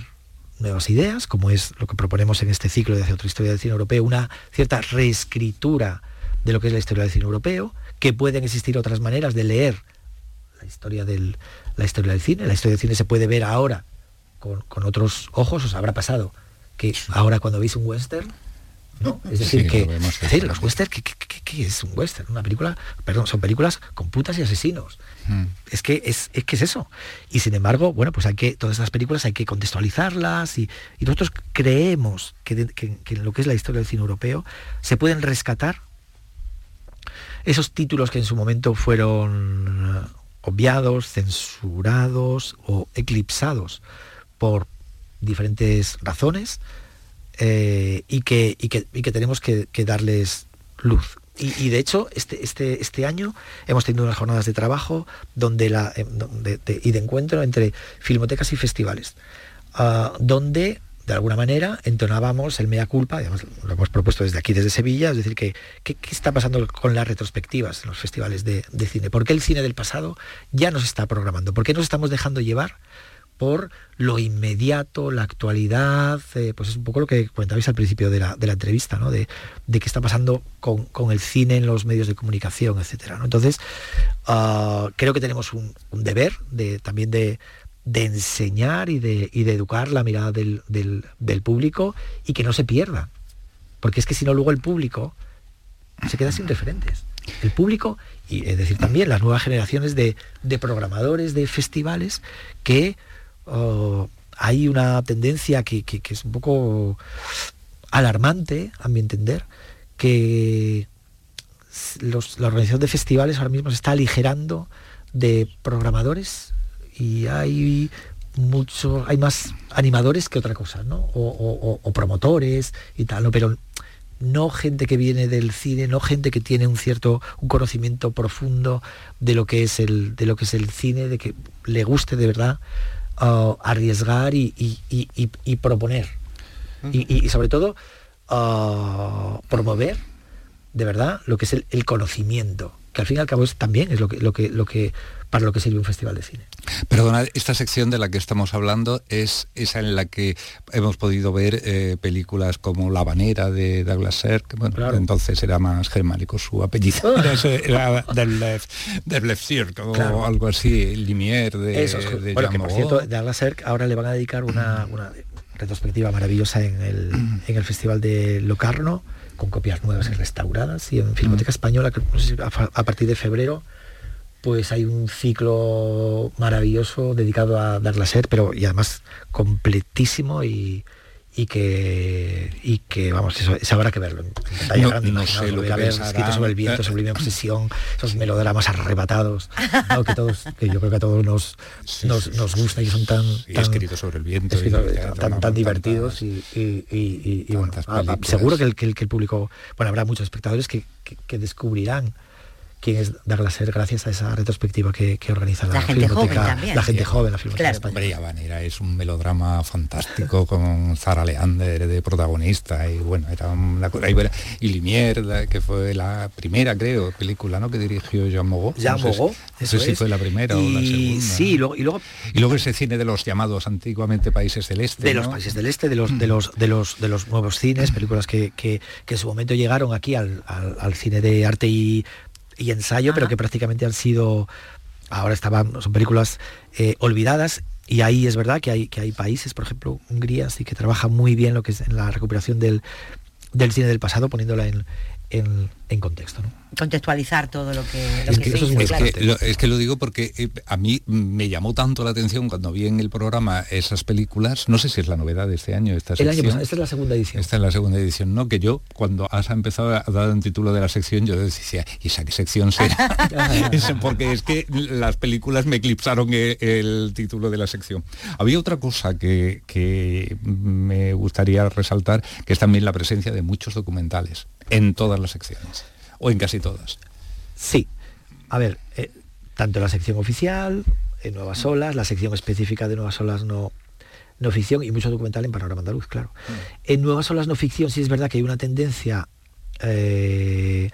nuevas ideas, como es lo que proponemos en este ciclo de hacia otra historia del cine europeo, una cierta reescritura de lo que es la historia del cine europeo, que pueden existir otras maneras de leer la historia del, la historia del cine. La historia del cine se puede ver ahora con, con otros ojos, os habrá pasado que ahora cuando veis un western, ¿no? Es decir, Sí, que lo es decir, los western, ¿qué, qué- qué- qué es un western? Una película, perdón, son películas con putas y asesinos. Mm. Es que es, es que es eso. Y sin embargo, bueno, pues hay que, todas estas películas hay que contextualizarlas y, y nosotros creemos que, de- que- que en lo que es la historia del cine europeo se pueden rescatar esos títulos que en su momento fueron eh, obviados, censurados o eclipsados por diferentes razones eh, y, que, y, que, y que tenemos que, darles luz. Y, de hecho, este, este, este año hemos tenido unas jornadas de trabajo donde la, eh, de- y de encuentro entre filmotecas y festivales, ah, donde de alguna manera entonábamos el mea culpa, además lo hemos propuesto desde aquí, desde Sevilla, es decir, que- ¿qué está pasando con las retrospectivas en los festivales de, de cine? ¿Por qué el cine del pasado ya nos está programando? ¿Por qué nos estamos dejando llevar por lo inmediato, la actualidad, eh, pues es un poco lo que comentabais al principio de la, entrevista, ¿no? de, qué está pasando con, el cine en los medios de comunicación. ¿no? Entonces, ah, creo que tenemos un, deber de, también de, enseñar y de, educar la mirada del, público y que no se pierda. Porque es que si no, luego el público se queda sin referentes. El público, y es decir, también las nuevas generaciones de programadores de festivales que oh, hay una tendencia que, que- es un poco alarmante, a mi entender, que los- la organización de festivales ahora mismo se está aligerando de programadores y hay mucho, hay más animadores que otra cosa, ¿no? O- o promotores y tal, ¿no? Pero no gente que viene del cine, no gente que tiene un cierto un conocimiento profundo de lo que es el de lo que es el cine, de que le guste de verdad ah, arriesgar y, y- y- y- proponer. Y, sobre todo ah, promover de verdad lo que es el, el conocimiento que al fin y al cabo es también es lo que lo que lo que para lo que sirve un festival de cine Perdona, esta sección de la que estamos hablando es esa en la que hemos podido ver eh, películas como La Banera de Douglas Sirk, bueno, Claro. entonces era más germánico su apellido, era, ese- era Derlev Sirk o Claro. algo así, Limier de, Eso es, de bueno, que por cierto, Douglas Sirk ahora le van a dedicar una, una retrospectiva maravillosa en el, en el Festival de Locarno, con copias nuevas y restauradas, y en Filmoteca Española, que a, partir de febrero, pues hay un ciclo maravilloso dedicado a Douglas Sirk, pero y además completísimo y y que y que vamos eso, eso habrá que verlo No- grande, no sé lo que pensará. sobre el viento sublime obsesión esos melodramas arrebatados [laughs] ¿no? que todos que yo creo que a todos nos Sí, nos, sí, nos gusta y son tan, Sí, tan escrito sobre el viento. y escrito- el tan, tan, divertidos y, y- y- y- y bueno, ah, películas. seguro que el, que, el, que el público bueno habrá muchos espectadores que, que- que descubrirán quién es Douglas Sirk gracias a esa retrospectiva que, que organiza la, La gente joven Filmoteca- también. la gente Sí. joven la Filmoteca Claro. Española. Hombre, y Habanera es un melodrama fantástico con Zara Leander de protagonista y bueno, era una cosa y y Limier, que fue la primera, creo, película ¿no? que dirigió Jean Moreau. Jean No sé no eso sé si es. fue la primera o la Y segunda. sí, y luego, y luego Y luego ese cine de los llamados antiguamente países del este. de los países del este, de los de los de los de los nuevos cines, películas que, que, que en su momento llegaron aquí al, al- al cine de arte y, y ensayo, pero que prácticamente han sido ahora estaban son películas eh, olvidadas. Y ahí es verdad que hay que hay países, por ejemplo Hungría, sí que trabaja muy bien lo que es en la recuperación del, del cine del pasado, poniéndola en, en, en contexto. ¿no? Contextualizar todo lo que, lo Es que que se eso es que, lo, es que lo digo porque eh, a mí me llamó tanto la atención cuando vi en el programa esas películas, no sé si es la novedad de este año, esta El año sección. pasado, esta es la segunda edición. Esta es la segunda edición, ¿no? Que yo, cuando has empezado a dar un título de la sección, yo decía, ¿y esa qué sección será? [laughs] [laughs] Es Porque es que las películas me eclipsaron e- el, título de la sección. Había otra cosa que, que me gustaría resaltar, que es también la presencia de muchos documentales en todas las secciones, o en casi todas. Sí. A ver, eh, tanto la sección oficial, en Nuevas Olas, la sección específica de Nuevas Olas no, no ficción y mucho documental en Panorama Andaluz, claro. En Nuevas Olas no ficción sí es verdad que hay una tendencia eh,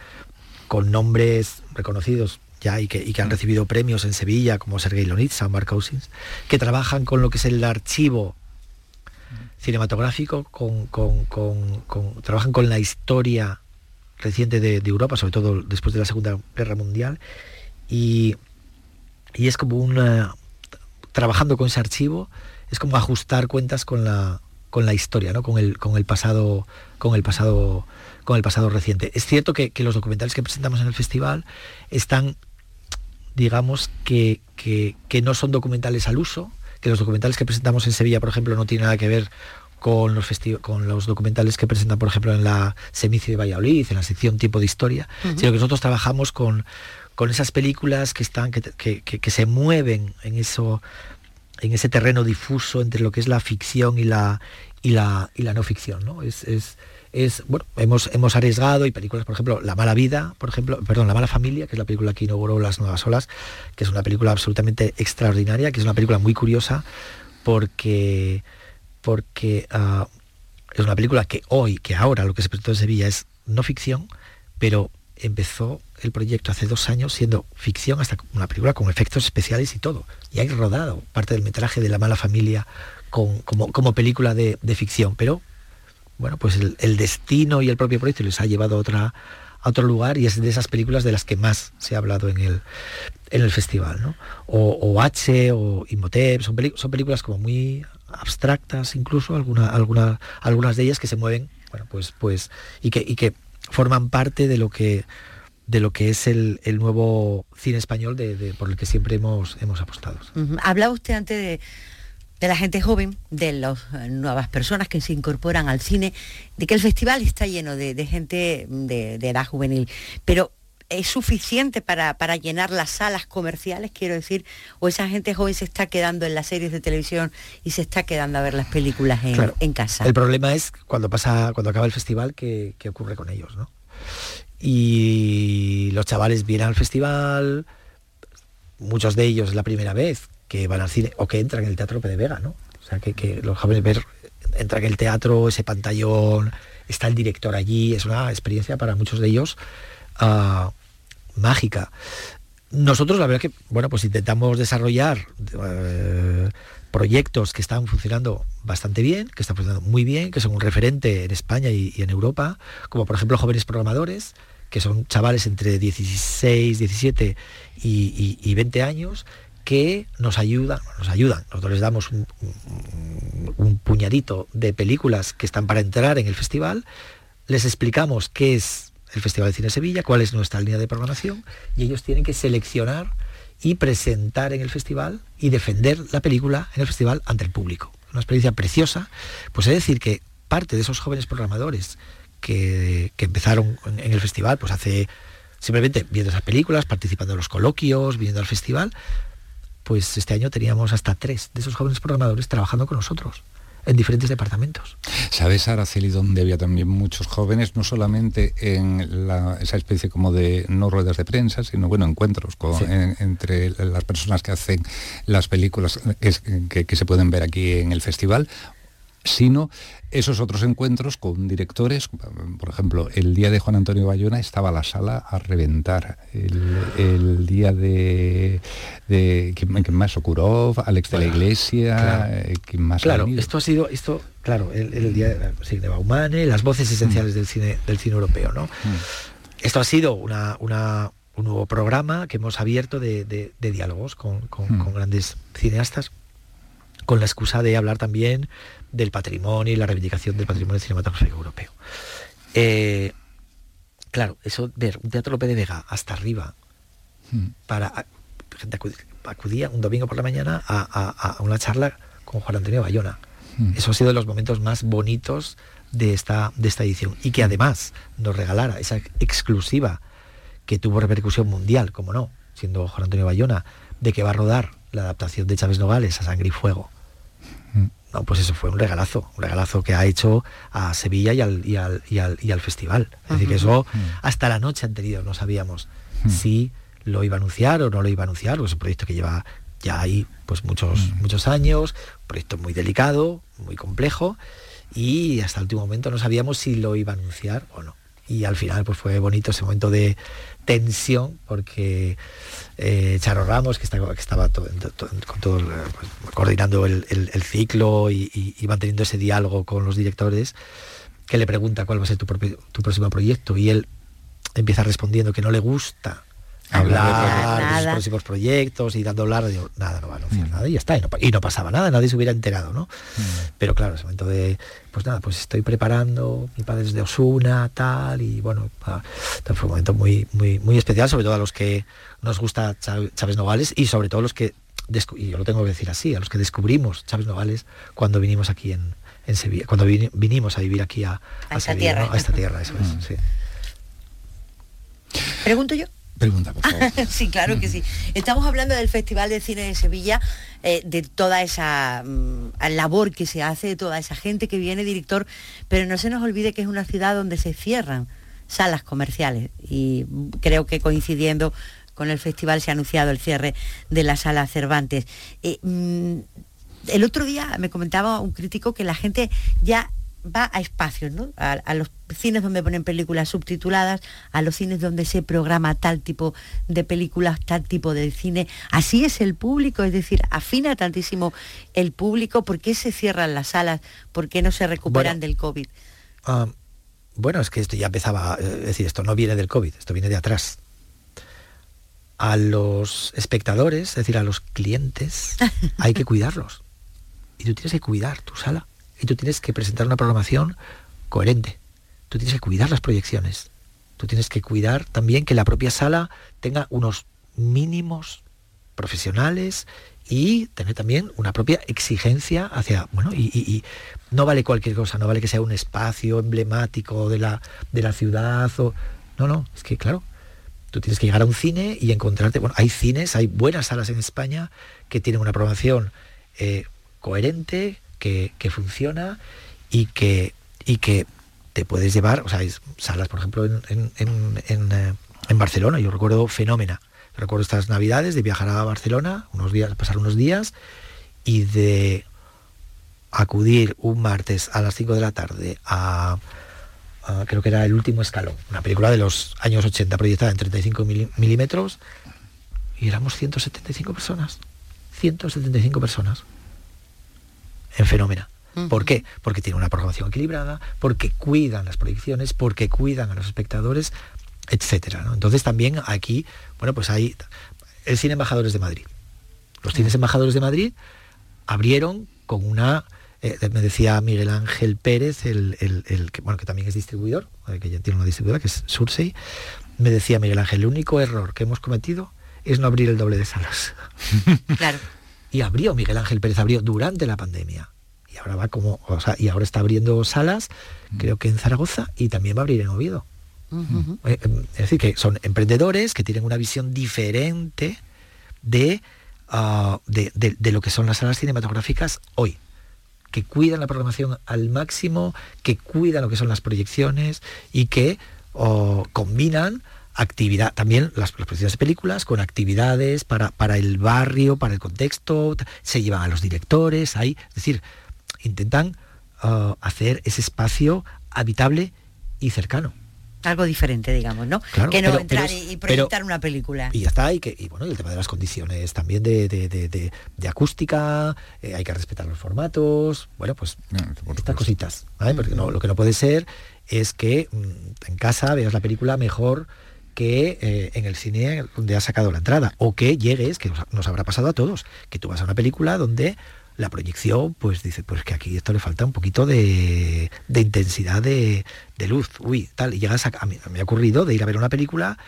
con nombres reconocidos ya y que, y que han recibido premios en Sevilla, como Sergei Lonitza, Mark Cousins, que trabajan con lo que es el archivo cinematográfico, con, con- con- con- trabajan con la historia reciente de, Europa, sobre todo después de la Segunda Guerra Mundial, y, y es como una trabajando con ese archivo es como ajustar cuentas con la con la historia, ¿no? con el con el pasado con el pasado con el pasado reciente. Es cierto que, los documentales que presentamos en el festival están, digamos, que, que, no son documentales al uso, que los documentales que presentamos en Sevilla, por ejemplo, no tienen nada que ver con los, con los documentales que presentan, por ejemplo, en la Semicio de Valladolid, en la sección tipo de historia, sino que nosotros trabajamos con, con esas películas que están, que, que, se mueven en eso, en ese terreno difuso entre lo que es la ficción y la y la, y la no ficción, ¿no? Es, es, es, bueno, hemos, hemos arriesgado y películas, por ejemplo, La mala vida, por ejemplo, perdón, La mala familia, que es la película que inauguró Las Nuevas Olas, que es una película absolutamente extraordinaria, que es una película muy curiosa porque, porque ah, es una película que hoy, que ahora lo que se presentó en Sevilla es no ficción, pero empezó el proyecto hace dos años siendo ficción hasta una película con efectos especiales y todo. Y hay rodado parte del metraje de La mala familia como, como, película de, de ficción, pero bueno, pues el, destino y el propio proyecto les ha llevado a, otra, a otro lugar y es de esas películas de las que más se ha hablado en el, en el festival, ¿no? O, H o Imhotep, son, son películas como muy abstractas incluso, alguna, alguna, algunas de ellas que se mueven, bueno, pues, pues, y que, y que forman parte de lo que de lo que es el, nuevo cine español de, por el que siempre hemos, hemos apostado. Hablaba usted antes de, de la gente joven, de las eh, nuevas personas que se incorporan al cine, de que el festival está lleno de, gente de, edad juvenil, pero ¿es suficiente para, llenar las salas comerciales, quiero decir? ¿O esa gente joven se está quedando en las series de televisión y se está quedando a ver las películas en, casa? El problema es cuando pasa, cuando acaba el festival, ¿qué, ocurre con ellos? ¿no? Y los chavales vienen al festival, muchos de ellos es la primera vez, que van al cine o que entran en el Teatro de Vega, ¿no? O sea, que, los jóvenes ver, entran en el teatro, ese pantallón, está el director allí, es una experiencia para muchos de ellos ah, mágica. Nosotros la verdad que, bueno, pues intentamos desarrollar eh, proyectos que están funcionando bastante bien, que están funcionando muy bien, que son un referente en España y, en Europa, como por ejemplo Jóvenes Programadores, que son chavales entre 16, 17 y, y 20 años, que nos ayudan, nos ayudan. Nosotros les damos un, puñadito de películas que están para entrar en el festival, les explicamos qué es el Festival de Cine Sevilla, cuál es nuestra línea de programación, y ellos tienen que seleccionar y presentar en el festival y defender la película en el festival ante el público. Una experiencia preciosa. Pues es decir que parte de esos jóvenes programadores que, que empezaron en el festival, pues hace simplemente viendo esas películas, participando en los coloquios, viendo al festival, pues este año teníamos hasta tres de esos jóvenes programadores trabajando con nosotros en diferentes departamentos. ¿Sabes, Araceli, donde había también muchos jóvenes, no solamente en esa especie como de, no ruedas de prensa, sino, bueno, encuentros entre las personas que hacen las películas que, se pueden ver aquí en el festival, sino esos otros encuentros con directores, por ejemplo, el día de Juan Antonio Bayona estaba la sala a reventar, el, día de, de ¿quién, más? Okurov, Alex de la Iglesia, claro, eh, ¿quién más? Claro, esto ha sido, esto, claro, el, día de Baumane, las voces esenciales mm. del cine del cine europeo, ¿no? Mm. Esto ha sido una, un nuevo programa que hemos abierto de, diálogos con, mm. con grandes cineastas con la excusa de hablar también del patrimonio y la reivindicación del patrimonio cinematográfico europeo. Eh, claro, eso, ver un Teatro López de Vega hasta arriba, hmm. para gente acudía un domingo por la mañana a, una charla con Juan Antonio Bayona. Hmm. Eso ha sido de los momentos más bonitos de esta, de esta edición. Y que además nos regalara esa exclusiva que tuvo repercusión mundial, como no, siendo Juan Antonio Bayona, de que va a rodar la adaptación de Chávez Nogales a Sangre y Fuego no, pues eso fue un regalazo, un regalazo que ha hecho a Sevilla y al, y al, festival. Es decir, que eso mm. hasta la noche anterior no sabíamos mm. si lo iba a anunciar o no lo iba a anunciar, pues es un proyecto que lleva ya ahí pues muchos, mm. muchos años, un proyecto muy delicado, muy complejo, y hasta el último momento no sabíamos si lo iba a anunciar o no. Y al final pues fue bonito ese momento de tensión porque eh, Charo Ramos, que, estaba coordinando el, ciclo y, manteniendo ese diálogo con los directores, que le pregunta cuál va a ser tu, próximo proyecto y él empieza respondiendo que no le gusta hablar de los próximos proyectos y dando hablar, nada, no va a anunciar mm. nada y ya está, y no, pasaba nada, nadie se hubiera enterado, ¿no? Mm. Pero claro, ese momento de, pues nada, pues estoy preparando, mi padre es de Osuna, tal, y bueno, fue un momento muy, muy, muy especial, sobre todo a los que nos gusta Chávez Nogales y sobre todo los que, y yo lo tengo que decir así, a los que descubrimos Chávez Nogales cuando vinimos aquí en, Sevilla, cuando vinimos a vivir aquí a, esta tierra. a esta tierra, eso es, mm. sí. ¿Pregunto yo? Pregunta, por favor. [laughs] sí, claro que sí. Estamos hablando del Festival de Cine de Sevilla, eh, de toda esa mm, labor que se hace, de toda esa gente que viene, director, pero no se nos olvide que es una ciudad donde se cierran salas comerciales y creo que coincidiendo con el festival se ha anunciado el cierre de la sala Cervantes. Eh, mm, el otro día me comentaba un crítico que la gente ya va a espacios, ¿no? A, los cines donde ponen películas subtituladas, a los cines donde se programa tal tipo de películas, tal tipo de cine. Así es el público, es decir, afina tantísimo el público. ¿Por qué se cierran las salas? ¿Por qué no se recuperan del COVID? Ah, bueno, es que esto ya empezaba, es decir, esto no viene del COVID, esto viene de atrás. A los espectadores, es decir, a los clientes, [laughs] hay que cuidarlos. Y tú tienes que cuidar tu sala y tú tienes que presentar una programación coherente. Tú tienes que cuidar las proyecciones. Tú tienes que cuidar también que la propia sala tenga unos mínimos profesionales y tener también una propia exigencia hacia, bueno, y, no vale cualquier cosa, no vale que sea un espacio emblemático de la, de la ciudad o... No, no, es que claro, tú tienes que llegar a un cine y encontrarte, bueno, hay cines, hay buenas salas en España que tienen una programación eh, coherente, que, funciona y que, y que te puedes llevar, o sea, hay salas, por ejemplo, en, eh, en, Barcelona, yo recuerdo Fenómena, recuerdo estas navidades de viajar a Barcelona, unos días, pasar unos días y de acudir un martes a las 5 de la tarde a, creo que era El último escalón, una película de los años 80 proyectada en 35 milímetros y éramos 175 personas, 175 personas en Fenómena. ¿Por qué? Porque tiene una programación equilibrada, porque cuidan las proyecciones, porque cuidan a los espectadores, etcétera. Entonces también aquí, bueno, pues hay el cine Embajadores de Madrid. Los cines Embajadores de Madrid abrieron con una, eh, me decía Miguel Ángel Pérez, el, que, bueno, que también es distribuidor, eh, que ya tiene una distribuidora, que es Sursey, me decía Miguel Ángel, el único error que hemos cometido es no abrir el doble de salas. Claro. [laughs] Y abrió, Miguel Ángel Pérez abrió durante la pandemia. Y ahora va como, o sea, y ahora está abriendo salas, mm. creo que en Zaragoza, y también va a abrir en Oviedo. Eh, em, es decir, que son emprendedores que tienen una visión diferente ah, de, de, lo que son las salas cinematográficas hoy que cuidan la programación al máximo, que cuidan lo que son las proyecciones y que oh, combinan actividad, también las, las de películas con actividades para, para el barrio, para el contexto, se llevan a los directores, ahí, es decir, intentan uh, hacer ese espacio habitable y cercano algo diferente, digamos, ¿no? que no entrar y proyectar una película. Y ya está, y, que, y bueno, el tema de las condiciones también de, de, acústica, eh, hay que respetar los formatos, bueno, pues estas cositas, Porque no, lo que no puede ser es que mm, en casa veas la película mejor que eh, en el cine donde has sacado la entrada o que llegues, que nos habrá pasado a todos, que tú vas a una película donde la proyección, pues dice, pues que aquí esto le falta un poquito de, intensidad de, luz, uy, tal, y llegas a, mí me ha ocurrido de ir a ver una película,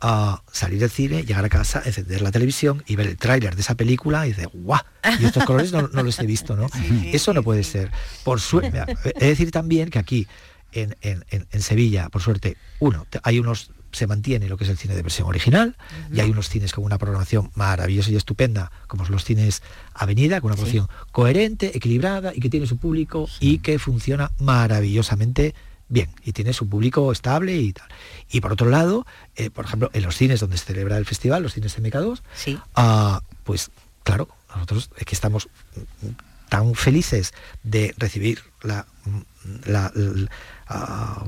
a salir del cine, llegar a casa, encender la televisión y ver el tráiler de esa película y decir, guau, y estos colores no, los he visto, ¿no? Eso no puede ser. Por suerte, de decir también que aquí en, en Sevilla, por suerte, uno, hay unos se mantiene lo que es el cine de versión original y hay unos cines con una programación maravillosa y estupenda, como los cines Avenida, con una programación coherente, equilibrada y que tiene su público y que funciona maravillosamente bien y tiene su público estable y tal. Y por otro lado, eh, por ejemplo, en los cines donde se celebra el festival, los cines MK2, ah, pues claro, nosotros es que estamos tan felices de recibir la, la ah,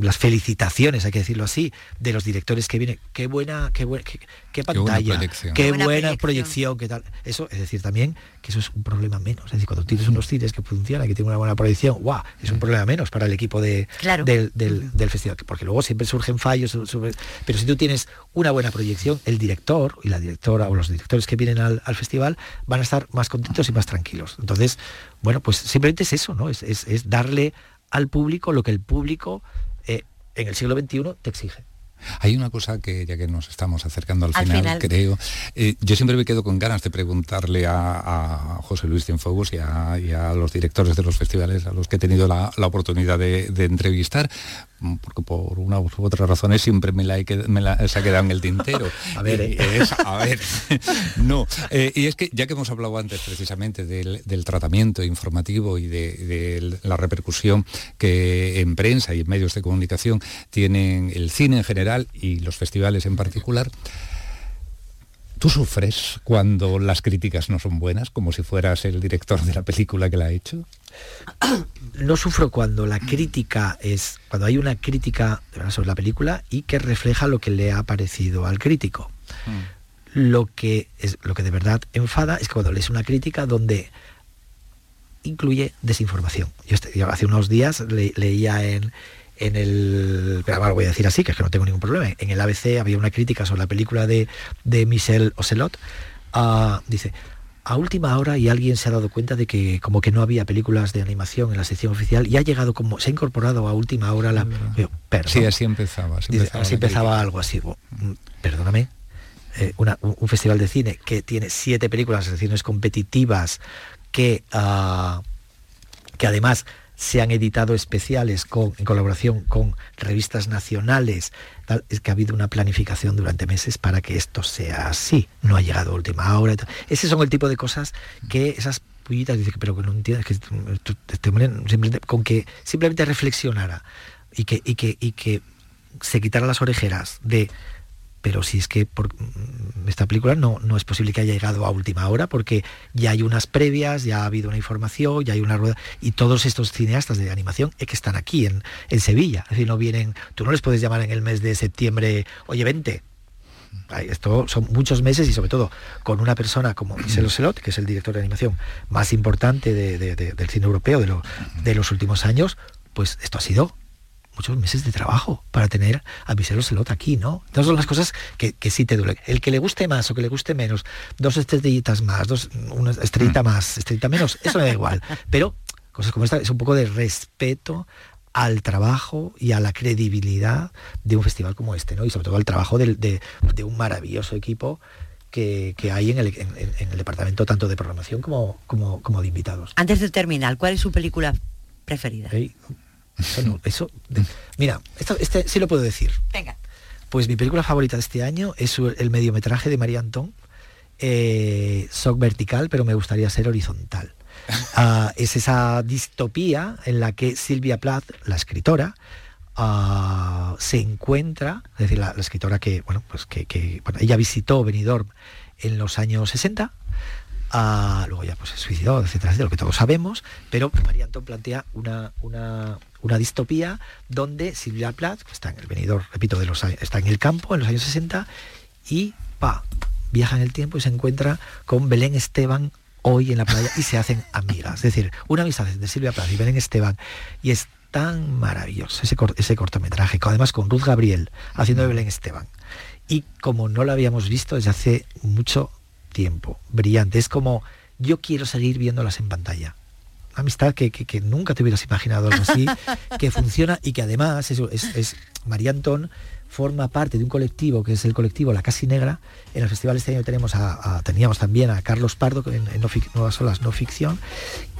las felicitaciones, hay que decirlo así, de los directores que vienen. Qué buena, qué, buena, qué, pantalla, qué buena, proyección. qué tal. Eso, es decir, también que eso es un problema menos. Es decir, cuando tienes unos cines que funcionan, que tienen una buena proyección, ¡guau! Es un problema menos para el equipo de, del, festival. Porque luego siempre surgen fallos, pero si tú tienes una buena proyección, el director y la directora o los directores que vienen al, festival van a estar más contentos y más tranquilos. Entonces, bueno, pues simplemente es eso, ¿no? es, es darle al público lo que el público eh, en el siglo XXI te exige. Hay una cosa que, ya que nos estamos acercando al, final, creo, eh, yo siempre me quedo con ganas de preguntarle a, José Luis Cienfuegos y a, los directores de los festivales a los que he tenido la, oportunidad de, entrevistar, porque por una u otra razones siempre me la, se ha quedado en el tintero. [laughs] a ver, eh. a ver, [laughs] no. Eh, y es que ya que hemos hablado antes precisamente del, tratamiento informativo y de, la repercusión que en prensa y en medios de comunicación tienen el cine en general y los festivales en particular, ¿Tú sufres cuando las críticas no son buenas, como si fueras el director de la película que la ha hecho? [coughs] No sufro cuando la crítica es, cuando hay una crítica sobre la película y que refleja lo que le ha parecido al crítico. Mm. Lo que es lo que de verdad enfada es cuando lees una crítica donde incluye desinformación. Yo, este, hace unos días leía en, en el, pero voy a decir así, que es que no tengo ningún problema, en el ABC había una crítica sobre la película de, de Michel Ocelot, uh, dice, a última hora y alguien se ha dado cuenta de que como que no había películas de animación en la sección oficial y ha llegado como, se ha incorporado a última hora la... sí, así empezaba. Así empezaba, algo así. Mm, perdóname, eh, un, festival de cine que tiene siete películas, secciones competitivas, que, uh, que además se han editado especiales con, en colaboración con revistas nacionales. es que ha habido una planificación durante meses para que esto sea así. No ha llegado a última hora. Ese son el tipo de cosas que esas pullitas dicen, pero que no entiendes, que simplemente, con que simplemente reflexionara y que, y que, y que se quitara las orejeras de pero si es que mm, esta película no, no es posible que haya llegado a última hora porque ya hay unas previas, ya ha habido una información, ya hay una rueda y todos estos cineastas de animación es que están aquí en, en Sevilla, es decir, no vienen, tú no les puedes llamar en el mes de septiembre, oye, vente, esto son muchos meses y sobre todo con una persona como Michel Ocelot, que es el director de animación más importante del cine europeo de, de los últimos años, pues esto ha sido muchos meses de trabajo para tener a Michel Ocelot aquí, ¿no? Estas son las cosas que, que, sí te duelen. El que le guste más o que le guste menos, dos estrellitas más, dos, una estrellita mm. más, estrellita menos, eso me da igual. [laughs] Pero cosas como esta es un poco de respeto al trabajo y a la credibilidad de un festival como este, ¿no? Y sobre todo al trabajo de, un maravilloso equipo que, hay en el, en, el, departamento tanto de programación como, como, como, de invitados. Antes de terminar, ¿cuál es su película preferida? Eso eso. mira, esto, este sí lo puedo decir. Venga. Pues mi película favorita de este año es el mediometraje de María Antón. Eh, soc vertical, pero me gustaría ser horizontal. [laughs] Ah, es esa distopía en la que Silvia Plath, la escritora, ah, se encuentra, es decir, la, escritora que, bueno, pues que, ella visitó Benidorm en los años 60, luego ya pues se suicidó, etcétera, de lo que todos sabemos, pero María Antón plantea una, una, una distopía donde Silvia Plath, que está en el venidor, repito, de los está en el campo en los años 60 y pa, viaja en el tiempo y se encuentra con Belén Esteban hoy en la playa y se hacen amigas. Es decir, una amistad de Silvia Plath y Belén Esteban y es tan maravilloso ese, ese cortometraje, además con Ruth Gabriel haciendo de Belén Esteban. Y como no lo habíamos visto desde hace mucho tiempo, brillante, es como yo quiero seguir viéndolas en pantalla. Amistad que, nunca te hubieras imaginado algo así, [laughs] que funciona y que además es, es, María Antón forma parte de un colectivo que es el colectivo La Casi Negra. En el festival este año tenemos a, teníamos también a Carlos Pardo en, en Nuevas Olas No Ficción.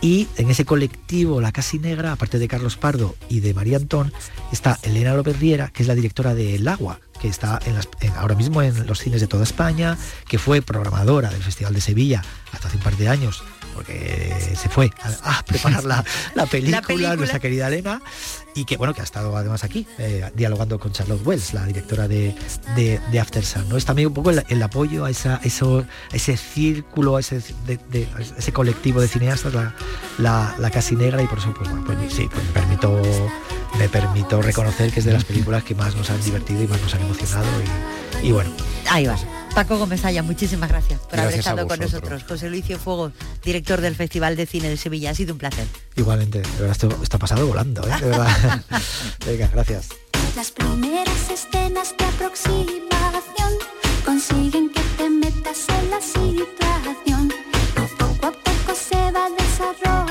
Y en ese colectivo La Casi Negra, aparte de Carlos Pardo y de María Antón, está Elena López Riera, que es la directora de El Agua, que está ahora mismo en los cines de toda España, que fue programadora del Festival de Sevilla hasta hace un par de años porque se fue a, preparar [laughs] la, película, nuestra querida Elena, y que bueno, que ha estado además aquí, eh, dialogando con Charlotte Wells, la directora de, de, After Sun. ¿no? Es también un poco el, apoyo a, esa, eso, ese círculo, a ese, ese colectivo de cineastas, la, la, casi negra, y por eso pues, bueno, pues sí, pues me permito me permito reconocer que es de las películas que más nos han divertido y más nos han emocionado y, y bueno. Ahí vas. Paco Gómez muchísimas gracias por gracias haber estado con nosotros. José Luis Fuego, director del Festival de Cine de Sevilla, ha sido un placer. Igualmente, de verdad, esto, esto pasado volando, ¿eh? de verdad. [laughs] Venga, gracias. Las primeras escenas de aproximación consiguen que te metas en la situación. Poco a poco se va desarrollando.